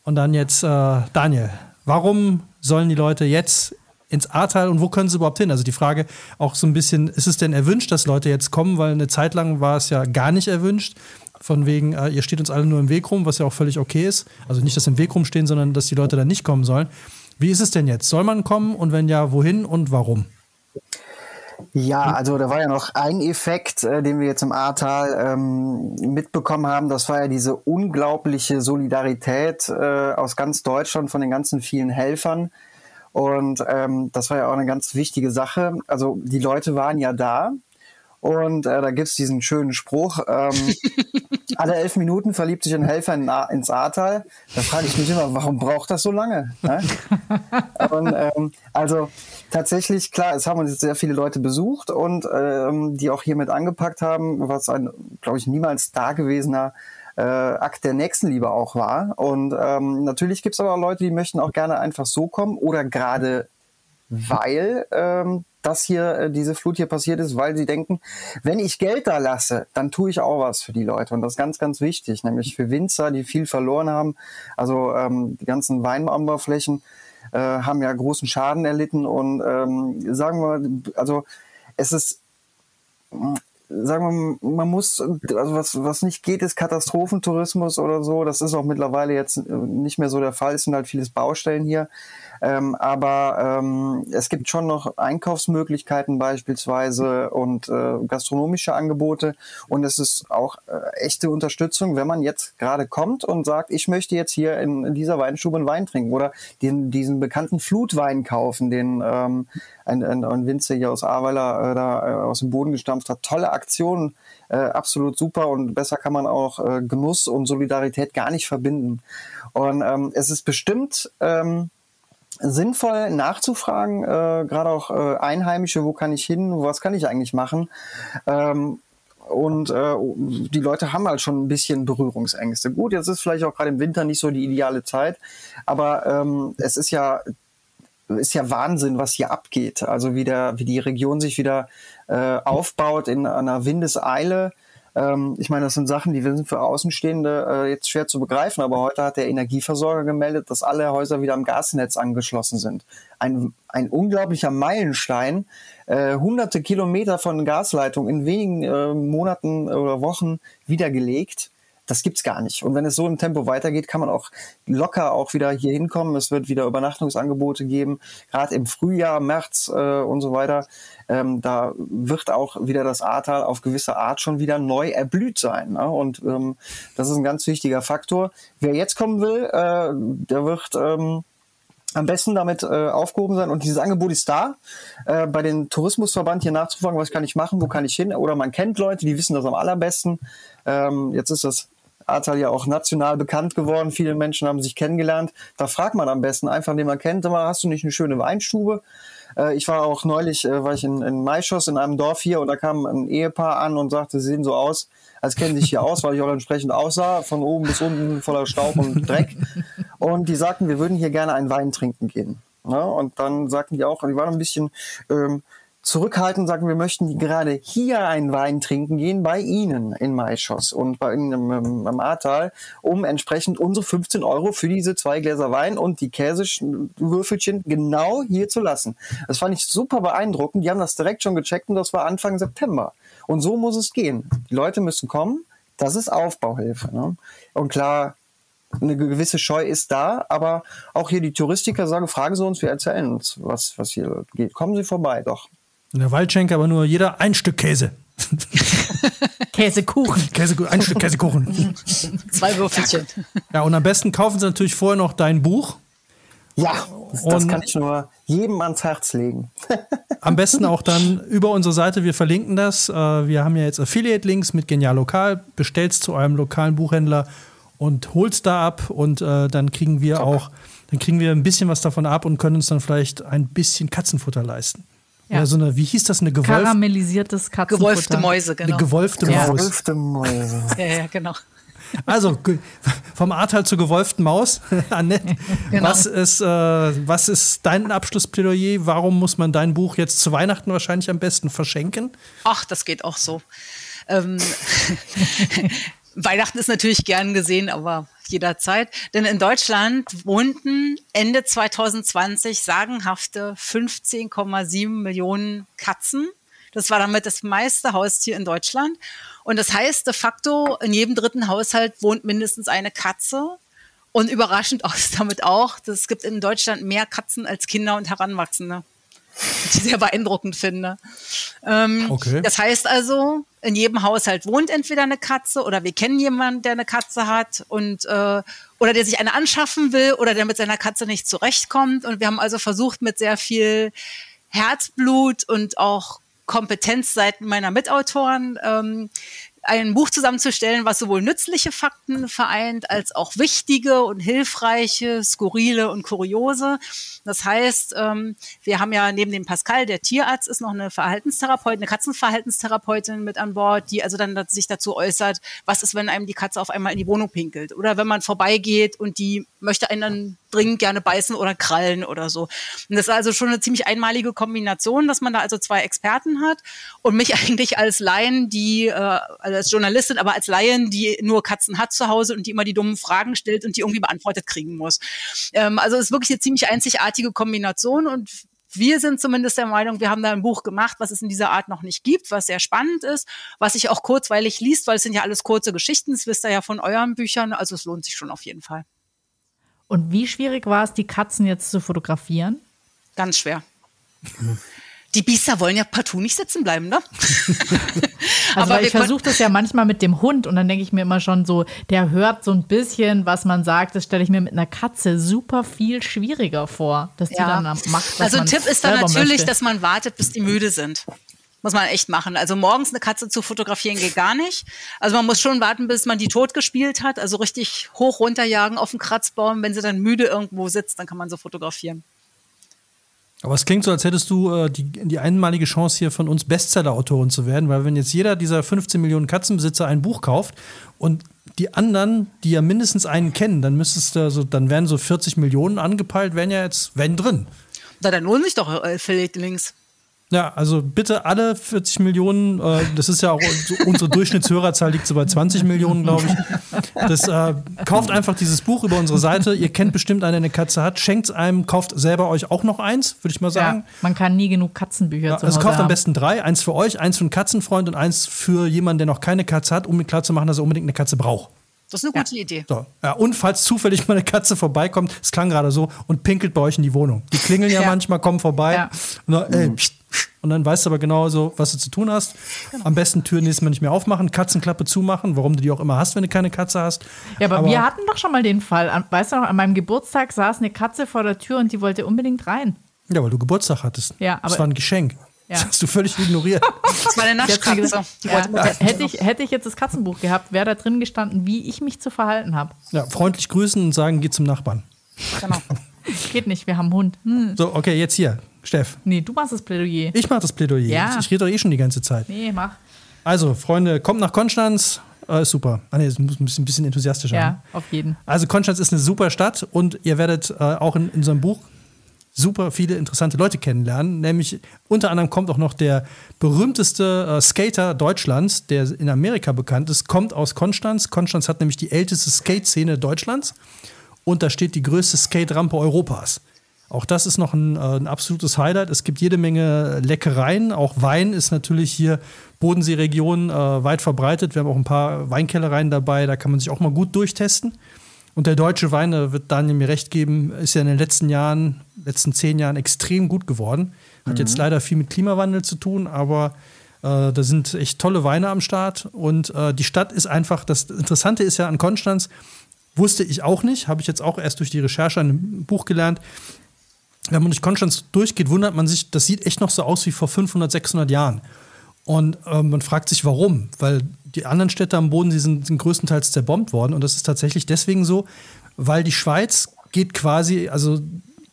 Und dann jetzt, äh, Daniel, warum sollen die Leute jetzt ins Ahrtal und wo können sie überhaupt hin? Also die Frage auch so ein bisschen, ist es denn erwünscht, dass Leute jetzt kommen? Weil eine Zeit lang war es ja gar nicht erwünscht. Von wegen, äh, ihr steht uns alle nur im Weg rum, was ja auch völlig okay ist. Also nicht, dass im Weg rumstehen, sondern dass die Leute dann nicht kommen sollen. Wie ist es denn jetzt? Soll man kommen und wenn ja, wohin und warum? Ja, also da war ja noch ein Effekt, äh, den wir jetzt im Ahrtal ähm, mitbekommen haben. Das war ja diese unglaubliche Solidarität äh, aus ganz Deutschland von den ganzen vielen Helfern. Und ähm, das war ja auch eine ganz wichtige Sache. Also die Leute waren ja da und äh, da gibt's diesen schönen Spruch, ähm, *laughs* alle elf Minuten verliebt sich ein Helfer in, ins Ahrtal. Da frage ich mich immer, warum braucht das so lange? Ne? *laughs* und, ähm, also tatsächlich, klar, es haben uns jetzt sehr viele Leute besucht und ähm, die auch hier mit angepackt haben, was ein, glaube ich, niemals dagewesener äh, Akt der Nächstenliebe auch war. Und ähm, natürlich gibt's aber auch Leute, die möchten auch gerne einfach so kommen oder gerade weil ähm, das hier, äh, diese Flut hier passiert ist, weil sie denken, wenn ich Geld da lasse, dann tue ich auch was für die Leute. Und das ist ganz, ganz wichtig, nämlich für Winzer, die viel verloren haben. Also ähm, die ganzen Weinanbauflächen äh, haben ja großen Schaden erlitten. Und ähm, sagen wir, also es ist sagen wir, man muss, also was, was nicht geht, ist Katastrophentourismus oder so. Das ist auch mittlerweile jetzt äh, nicht mehr so der Fall. Es sind halt vieles Baustellen hier. Ähm, aber ähm, es gibt schon noch Einkaufsmöglichkeiten beispielsweise und äh, gastronomische Angebote. Und es ist auch äh, echte Unterstützung, wenn man jetzt gerade kommt und sagt, ich möchte jetzt hier in, dieser Weinstube einen Wein trinken oder den, diesen bekannten Flutwein kaufen, den ähm, ein, ein, ein Winzer hier aus Ahrweiler äh, da äh, aus dem Boden gestampft hat. Tolle Aktion, äh, absolut super und besser kann man auch äh, Genuss und Solidarität gar nicht verbinden. Und ähm, es ist bestimmt ähm, sinnvoll nachzufragen, äh, gerade auch äh, Einheimische, wo kann ich hin, was kann ich eigentlich machen. Ähm, und äh, die Leute haben halt schon ein bisschen Berührungsängste. Gut, jetzt ist vielleicht auch gerade im Winter nicht so die ideale Zeit, aber ähm, es ist ja ist ja Wahnsinn, was hier abgeht. Also wie, der, wie die Region sich wieder äh, aufbaut in einer Windeseile. Ähm, ich meine, das sind Sachen, die sind für Außenstehende äh, jetzt schwer zu begreifen, aber heute hat der Energieversorger gemeldet, dass alle Häuser wieder am Gasnetz angeschlossen sind. Ein, ein unglaublicher Meilenstein, äh, hunderte Kilometer von Gasleitung in wenigen äh, Monaten oder Wochen wiedergelegt das gibt's gar nicht. Und wenn es so im Tempo weitergeht, kann man auch locker auch wieder hier hinkommen. Es wird wieder Übernachtungsangebote geben, gerade im Frühjahr, März äh, und so weiter. Ähm, da wird auch wieder das Ahrtal auf gewisse Art schon wieder neu erblüht sein. Ne? Und ähm, das ist ein ganz wichtiger Faktor. Wer jetzt kommen will, äh, der wird ähm, am besten damit äh, aufgehoben sein. Und dieses Angebot ist da, äh, bei den Tourismusverband hier nachzufragen, was kann ich machen, wo kann ich hin? Oder man kennt Leute, die wissen das am allerbesten. Ähm, jetzt ist das Ahrtal ja auch national bekannt geworden. Viele Menschen haben sich kennengelernt. Da fragt man am besten einfach, den man kennt, immer, hast du nicht eine schöne Weinstube? Äh, ich war auch neulich, äh, war ich in, in Maischoss in einem Dorf hier und da kam ein Ehepaar an und sagte, sie sehen so aus, als kennen sich hier aus, weil ich auch entsprechend aussah, von oben bis unten voller Staub und Dreck. *laughs* Und die sagten, wir würden hier gerne einen Wein trinken gehen. Ja, und dann sagten die auch, die waren ein bisschen ähm, zurückhaltend, sagen wir möchten gerade hier einen Wein trinken gehen bei Ihnen in Maischoss und bei Ihnen im, im, im Ahrtal, um entsprechend unsere 15 Euro für diese zwei Gläser Wein und die Käsewürfelchen genau hier zu lassen. Das fand ich super beeindruckend. Die haben das direkt schon gecheckt und das war Anfang September. Und so muss es gehen. Die Leute müssen kommen. Das ist Aufbauhilfe. Ne? Und klar, eine gewisse Scheu ist da, aber auch hier die Touristiker sagen, fragen Sie uns, wir erzählen uns, was, was hier geht. Kommen Sie vorbei, doch. In der Waldschenke aber nur jeder ein Stück Käse. *laughs* Käsekuchen. Käse, ein Stück Käsekuchen. *laughs* Zwei Würfelchen. Ja, und am besten kaufen Sie natürlich vorher noch dein Buch. Ja, das, das kann ich nur jedem ans Herz legen. *laughs* am besten auch dann über unsere Seite, wir verlinken das. Äh, wir haben ja jetzt Affiliate-Links mit Genial Lokal. Bestellt's zu eurem lokalen Buchhändler und holt's da ab und äh, dann kriegen wir Top. auch, dann kriegen wir ein bisschen was davon ab und können uns dann vielleicht ein bisschen Katzenfutter leisten. Ja. Oder so eine, wie hieß das, eine gewolf Karamellisiertes Katzenfutter. Gewolfte Mäuse, genau. Eine gewolfte ja. Maus. Gewolfte Mäuse. *laughs* ja, ja, genau. Also vom Ahrtal zur gewolften Maus. *laughs* Annette, genau. was, ist, äh, was ist dein Abschlussplädoyer? Warum muss man dein Buch jetzt zu Weihnachten wahrscheinlich am besten verschenken? Ach, das geht auch so. Ähm, *laughs* Weihnachten ist natürlich gern gesehen, aber jederzeit. Denn in Deutschland wohnten Ende 2020 sagenhafte 15,7 Millionen Katzen. Das war damit das meiste Haustier in Deutschland. Und das heißt de facto, in jedem dritten Haushalt wohnt mindestens eine Katze. Und überraschend *laughs* aus damit auch, es gibt in Deutschland mehr Katzen als Kinder und Heranwachsende. Was ich sehr beeindruckend finde. Ähm, okay. Das heißt also, in jedem Haushalt wohnt entweder eine Katze oder wir kennen jemanden, der eine Katze hat und äh, oder der sich eine anschaffen will oder der mit seiner Katze nicht zurechtkommt. Und wir haben also versucht, mit sehr viel Herzblut und auch Kompetenzseiten meiner Mitautoren ähm, ein Buch zusammenzustellen, was sowohl nützliche Fakten vereint, als auch wichtige und hilfreiche, skurrile und kuriose. Das heißt, ähm, wir haben ja neben dem Pascal, der Tierarzt ist, noch eine Verhaltenstherapeutin, eine Katzenverhaltenstherapeutin mit an Bord, die also dann sich dazu äußert, was ist, wenn einem die Katze auf einmal in die Wohnung pinkelt oder wenn man vorbeigeht und die möchte einen dann dringend gerne beißen oder krallen oder so. Und das ist also schon eine ziemlich einmalige Kombination, dass man da also zwei Experten hat und mich *laughs* eigentlich als Laien, die äh, also als Journalistin, aber als Laien, die nur Katzen hat zu Hause und die immer die dummen Fragen stellt und die irgendwie beantwortet kriegen muss. Ähm, also es ist wirklich eine ziemlich einzigartige Kombination und wir sind zumindest der Meinung, wir haben da ein Buch gemacht, was es in dieser Art noch nicht gibt, was sehr spannend ist, was sich auch kurzweilig liest, weil es sind ja alles kurze Geschichten, das wisst ihr ja von euren Büchern, also es lohnt sich schon auf jeden Fall. Und wie schwierig war es, die Katzen jetzt zu fotografieren? Ganz schwer. Die Biester wollen ja partout nicht sitzen bleiben, ne? *laughs* also ich versuche das ja manchmal mit dem Hund und dann denke ich mir immer schon so, der hört so ein bisschen, was man sagt. Das stelle ich mir mit einer Katze super viel schwieriger vor, dass die dann macht. Was also man Tipp ist dann natürlich, möchte. dass man wartet, bis die müde sind. Muss man echt machen. Also morgens eine Katze zu fotografieren geht gar nicht. Also man muss schon warten, bis man die tot gespielt hat. Also richtig hoch runterjagen auf den Kratzbaum. Wenn sie dann müde irgendwo sitzt, dann kann man so fotografieren. Aber es klingt so, als hättest du äh, die, die einmalige Chance hier von uns Bestseller-Autorin zu werden, weil wenn jetzt jeder dieser 15 Millionen Katzenbesitzer ein Buch kauft und die anderen, die ja mindestens einen kennen, dann müsstest du so, dann wären so 40 Millionen angepeilt, wären ja jetzt, wären drin. Na, dann lohnt sich doch Affiliate Links. Ja, also bitte alle 40 Millionen, äh, das ist ja auch unsere Durchschnittshörerzahl liegt so bei 20 Millionen, glaube ich. Das äh, kauft einfach dieses Buch über unsere Seite. Ihr kennt bestimmt einen, der eine Katze hat. Schenkt es einem, kauft selber euch auch noch eins, würde ich mal sagen. Ja, man kann nie genug Katzenbücher ja, zu Also kauft am haben. besten drei, eins für euch, eins für einen Katzenfreund und eins für jemanden, der noch keine Katze hat, um mir klarzumachen, dass er unbedingt eine Katze braucht. Das ist eine gute Idee. So. Ja, und falls zufällig mal eine Katze vorbeikommt, es klang gerade so, und pinkelt bei euch in die Wohnung. Die klingeln ja, Ja. manchmal, kommen vorbei. Ja. Und, dann, ey, pst, pst. Und dann weißt du aber genau so, was du zu tun hast. Genau. Am besten Tür nächstes Mal nicht mehr aufmachen, Katzenklappe zumachen, warum du die auch immer hast, wenn du keine Katze hast. Ja, aber, wir hatten doch schon mal den Fall. An- Weißt du noch, an meinem Geburtstag saß eine Katze vor der Tür und die wollte unbedingt rein. Ja, weil du Geburtstag hattest. Ja, das aber- war ein Geschenk. Ja. Das hast du völlig ignoriert. *laughs* Das war eine Naschkatze. ja, hätte, ich, hätte ich jetzt das Katzenbuch gehabt, wäre da drin gestanden, wie ich mich zu verhalten habe. ja, freundlich grüßen und sagen, geh zum Nachbarn. Genau. *laughs* Geht nicht, wir haben einen Hund. Hm. So, okay, jetzt hier. Steff. Nee, du machst das Plädoyer. Ich mache das Plädoyer. Ja. Ich rede doch eh schon die ganze Zeit. Nee, mach. Also, Freunde, kommt nach Konstanz. Äh, ist super. Ah, nee, es muss ein bisschen, ein bisschen enthusiastischer. Ja, ne? auf jeden. Also, Konstanz ist eine super Stadt und ihr werdet äh, auch in, in unserem Buch super viele interessante Leute kennenlernen. Nämlich unter anderem kommt auch noch der berühmteste äh, Skater Deutschlands, der in Amerika bekannt ist, kommt aus Konstanz. Konstanz hat nämlich die älteste Skate-Szene Deutschlands und da steht die größte Skate-Rampe Europas. Auch das ist noch ein, äh, ein absolutes Highlight. Es gibt jede Menge Leckereien. Auch Wein ist natürlich hier Bodenseeregion äh, weit verbreitet. Wir haben auch ein paar Weinkellereien dabei. Da kann man sich auch mal gut durchtesten. Und der deutsche Wein, da wird Daniel mir recht geben, ist ja in den letzten Jahren, letzten zehn Jahren extrem gut geworden. Hat jetzt leider viel mit Klimawandel zu tun, aber äh, da sind echt tolle Weine am Start. Und äh, die Stadt ist einfach, das Interessante ist ja an Konstanz, wusste ich auch nicht, habe ich jetzt auch erst durch die Recherche an einem Buch gelernt. Wenn man durch Konstanz durchgeht, wundert man sich, das sieht echt noch so aus wie vor 500, 600 Jahren. Und äh, man fragt sich, warum? Weil die anderen Städte am Boden, die sind, sind größtenteils zerbombt worden. Und das ist tatsächlich deswegen so, weil die Schweiz geht quasi, also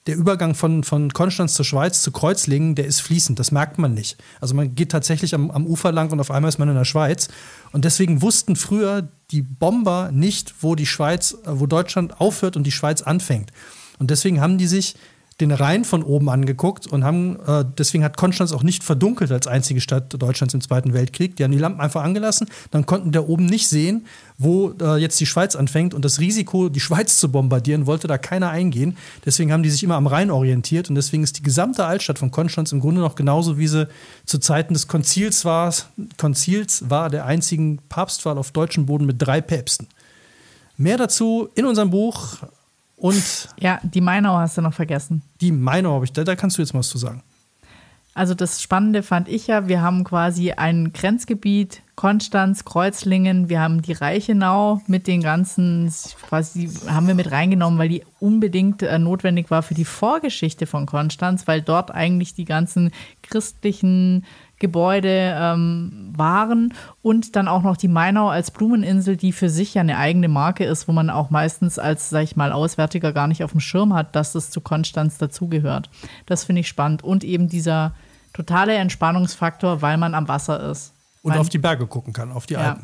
der Übergang von, von Konstanz zur Schweiz zu Kreuzlingen, der ist fließend, das merkt man nicht. Also man geht tatsächlich am, am Ufer lang und auf einmal ist man in der Schweiz. Und deswegen wussten früher die Bomber nicht, wo die Schweiz, wo Deutschland aufhört und die Schweiz anfängt. Und deswegen haben die sich den Rhein von oben angeguckt und haben, äh, deswegen hat Konstanz auch nicht verdunkelt als einzige Stadt Deutschlands im Zweiten Weltkrieg. Die haben die Lampen einfach angelassen, dann konnten da oben nicht sehen, wo äh, jetzt die Schweiz anfängt und das Risiko, die Schweiz zu bombardieren, wollte da keiner eingehen. Deswegen haben die sich immer am Rhein orientiert und deswegen ist die gesamte Altstadt von Konstanz im Grunde noch genauso, wie sie zu Zeiten des Konzils war. Konzils war der einzigen Papstwahl auf deutschem Boden mit drei Päpsten. Mehr dazu in unserem Buch und Ja, die Mainau hast du noch vergessen. die Meinung habe ich, da, da kannst du jetzt mal was zu sagen. Also das Spannende fand ich ja, wir haben quasi ein Grenzgebiet, Konstanz, Kreuzlingen, wir haben die Reichenau mit den ganzen, quasi haben wir mit reingenommen, weil die unbedingt äh, notwendig war für die Vorgeschichte von Konstanz, weil dort eigentlich die ganzen christlichen Gebäude ähm, waren und dann auch noch die Mainau als Blumeninsel, die für sich ja eine eigene Marke ist, wo man auch meistens als, sag ich mal, Auswärtiger gar nicht auf dem Schirm hat, dass es zu Konstanz dazugehört. Das finde ich spannend. Und eben dieser totale Entspannungsfaktor, weil man am Wasser ist. Und Mein- auf die Berge gucken kann, auf die Ja.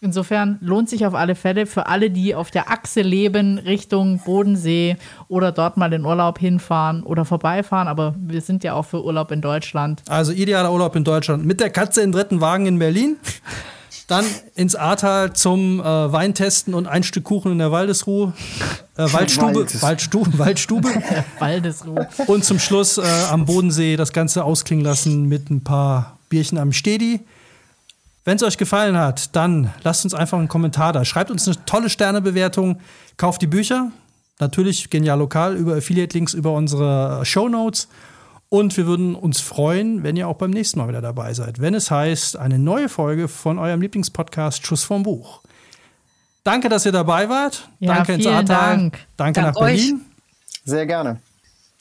Insofern lohnt sich auf alle Fälle für alle, die auf der Achse leben, Richtung Bodensee oder dort mal in Urlaub hinfahren oder vorbeifahren. Aber wir sind ja auch für Urlaub in Deutschland. Also idealer Urlaub in Deutschland. Mit der Katze im dritten Wagen in Berlin. Dann ins Ahrtal zum äh, Weintesten und ein Stück Kuchen in der Waldesruhe. Äh, *laughs* Waldstube. Waldstube, Waldstube. *laughs* Waldesruhe. Und zum Schluss äh, am Bodensee das Ganze ausklingen lassen mit ein paar Bierchen am Stedi. Wenn es euch gefallen hat, dann lasst uns einfach einen Kommentar da. Schreibt uns eine tolle Sternebewertung, kauft die Bücher. Natürlich genial lokal über Affiliate-Links über unsere Show Notes. Und wir würden uns freuen, wenn ihr auch beim nächsten Mal wieder dabei seid, wenn es heißt, eine neue Folge von eurem Lieblingspodcast Schuss vom Buch. Danke, dass ihr dabei wart. Ja, Danke ins vielen Ahrtal. Dank. Danke Dank nach Berlin. Sehr gerne.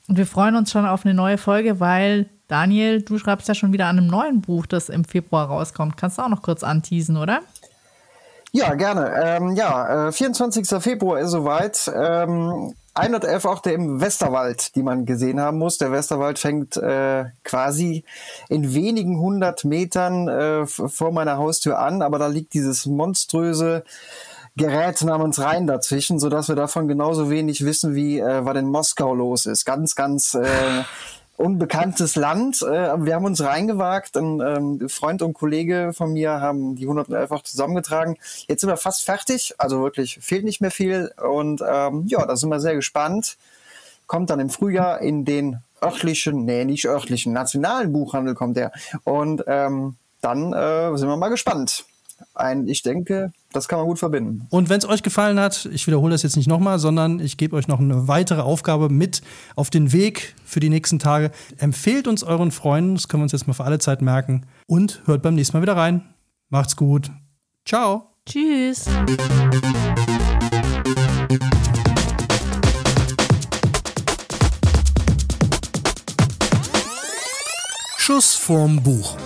Und wir freuen uns schon auf eine neue Folge, weil Daniel, du schreibst ja schon wieder an einem neuen Buch, das im Februar rauskommt. Kannst du auch noch kurz anteasen, oder? Ja, gerne. Ähm, ja, äh, 24. Februar ist soweit. Ähm, 111 Orte im Westerwald, die man gesehen haben muss. Der Westerwald fängt äh, quasi in wenigen hundert Metern äh, vor meiner Haustür an, aber da liegt dieses monströse Gerät namens Rhein dazwischen, so dass wir davon genauso wenig wissen, wie äh, was in Moskau los ist. Ganz, ganz äh, unbekanntes Land. Äh, wir haben uns reingewagt. Ein ähm, Freund und Kollege von mir haben die 111 auch zusammengetragen. Jetzt sind wir fast fertig. Also wirklich fehlt nicht mehr viel. Und ähm, ja, da sind wir sehr gespannt. Kommt dann im Frühjahr in den örtlichen, nee, nicht örtlichen, nationalen Buchhandel kommt der. Und ähm, dann äh, sind wir mal gespannt. Ein, ich denke, das kann man gut verbinden. Und wenn es euch gefallen hat, ich wiederhole das jetzt nicht nochmal, sondern ich gebe euch noch eine weitere Aufgabe mit auf den Weg für die nächsten Tage. Empfehlt uns euren Freunden, das können wir uns jetzt mal für alle Zeit merken. Und hört beim nächsten Mal wieder rein. Macht's gut. Ciao. Tschüss. Schuss vorm Buch.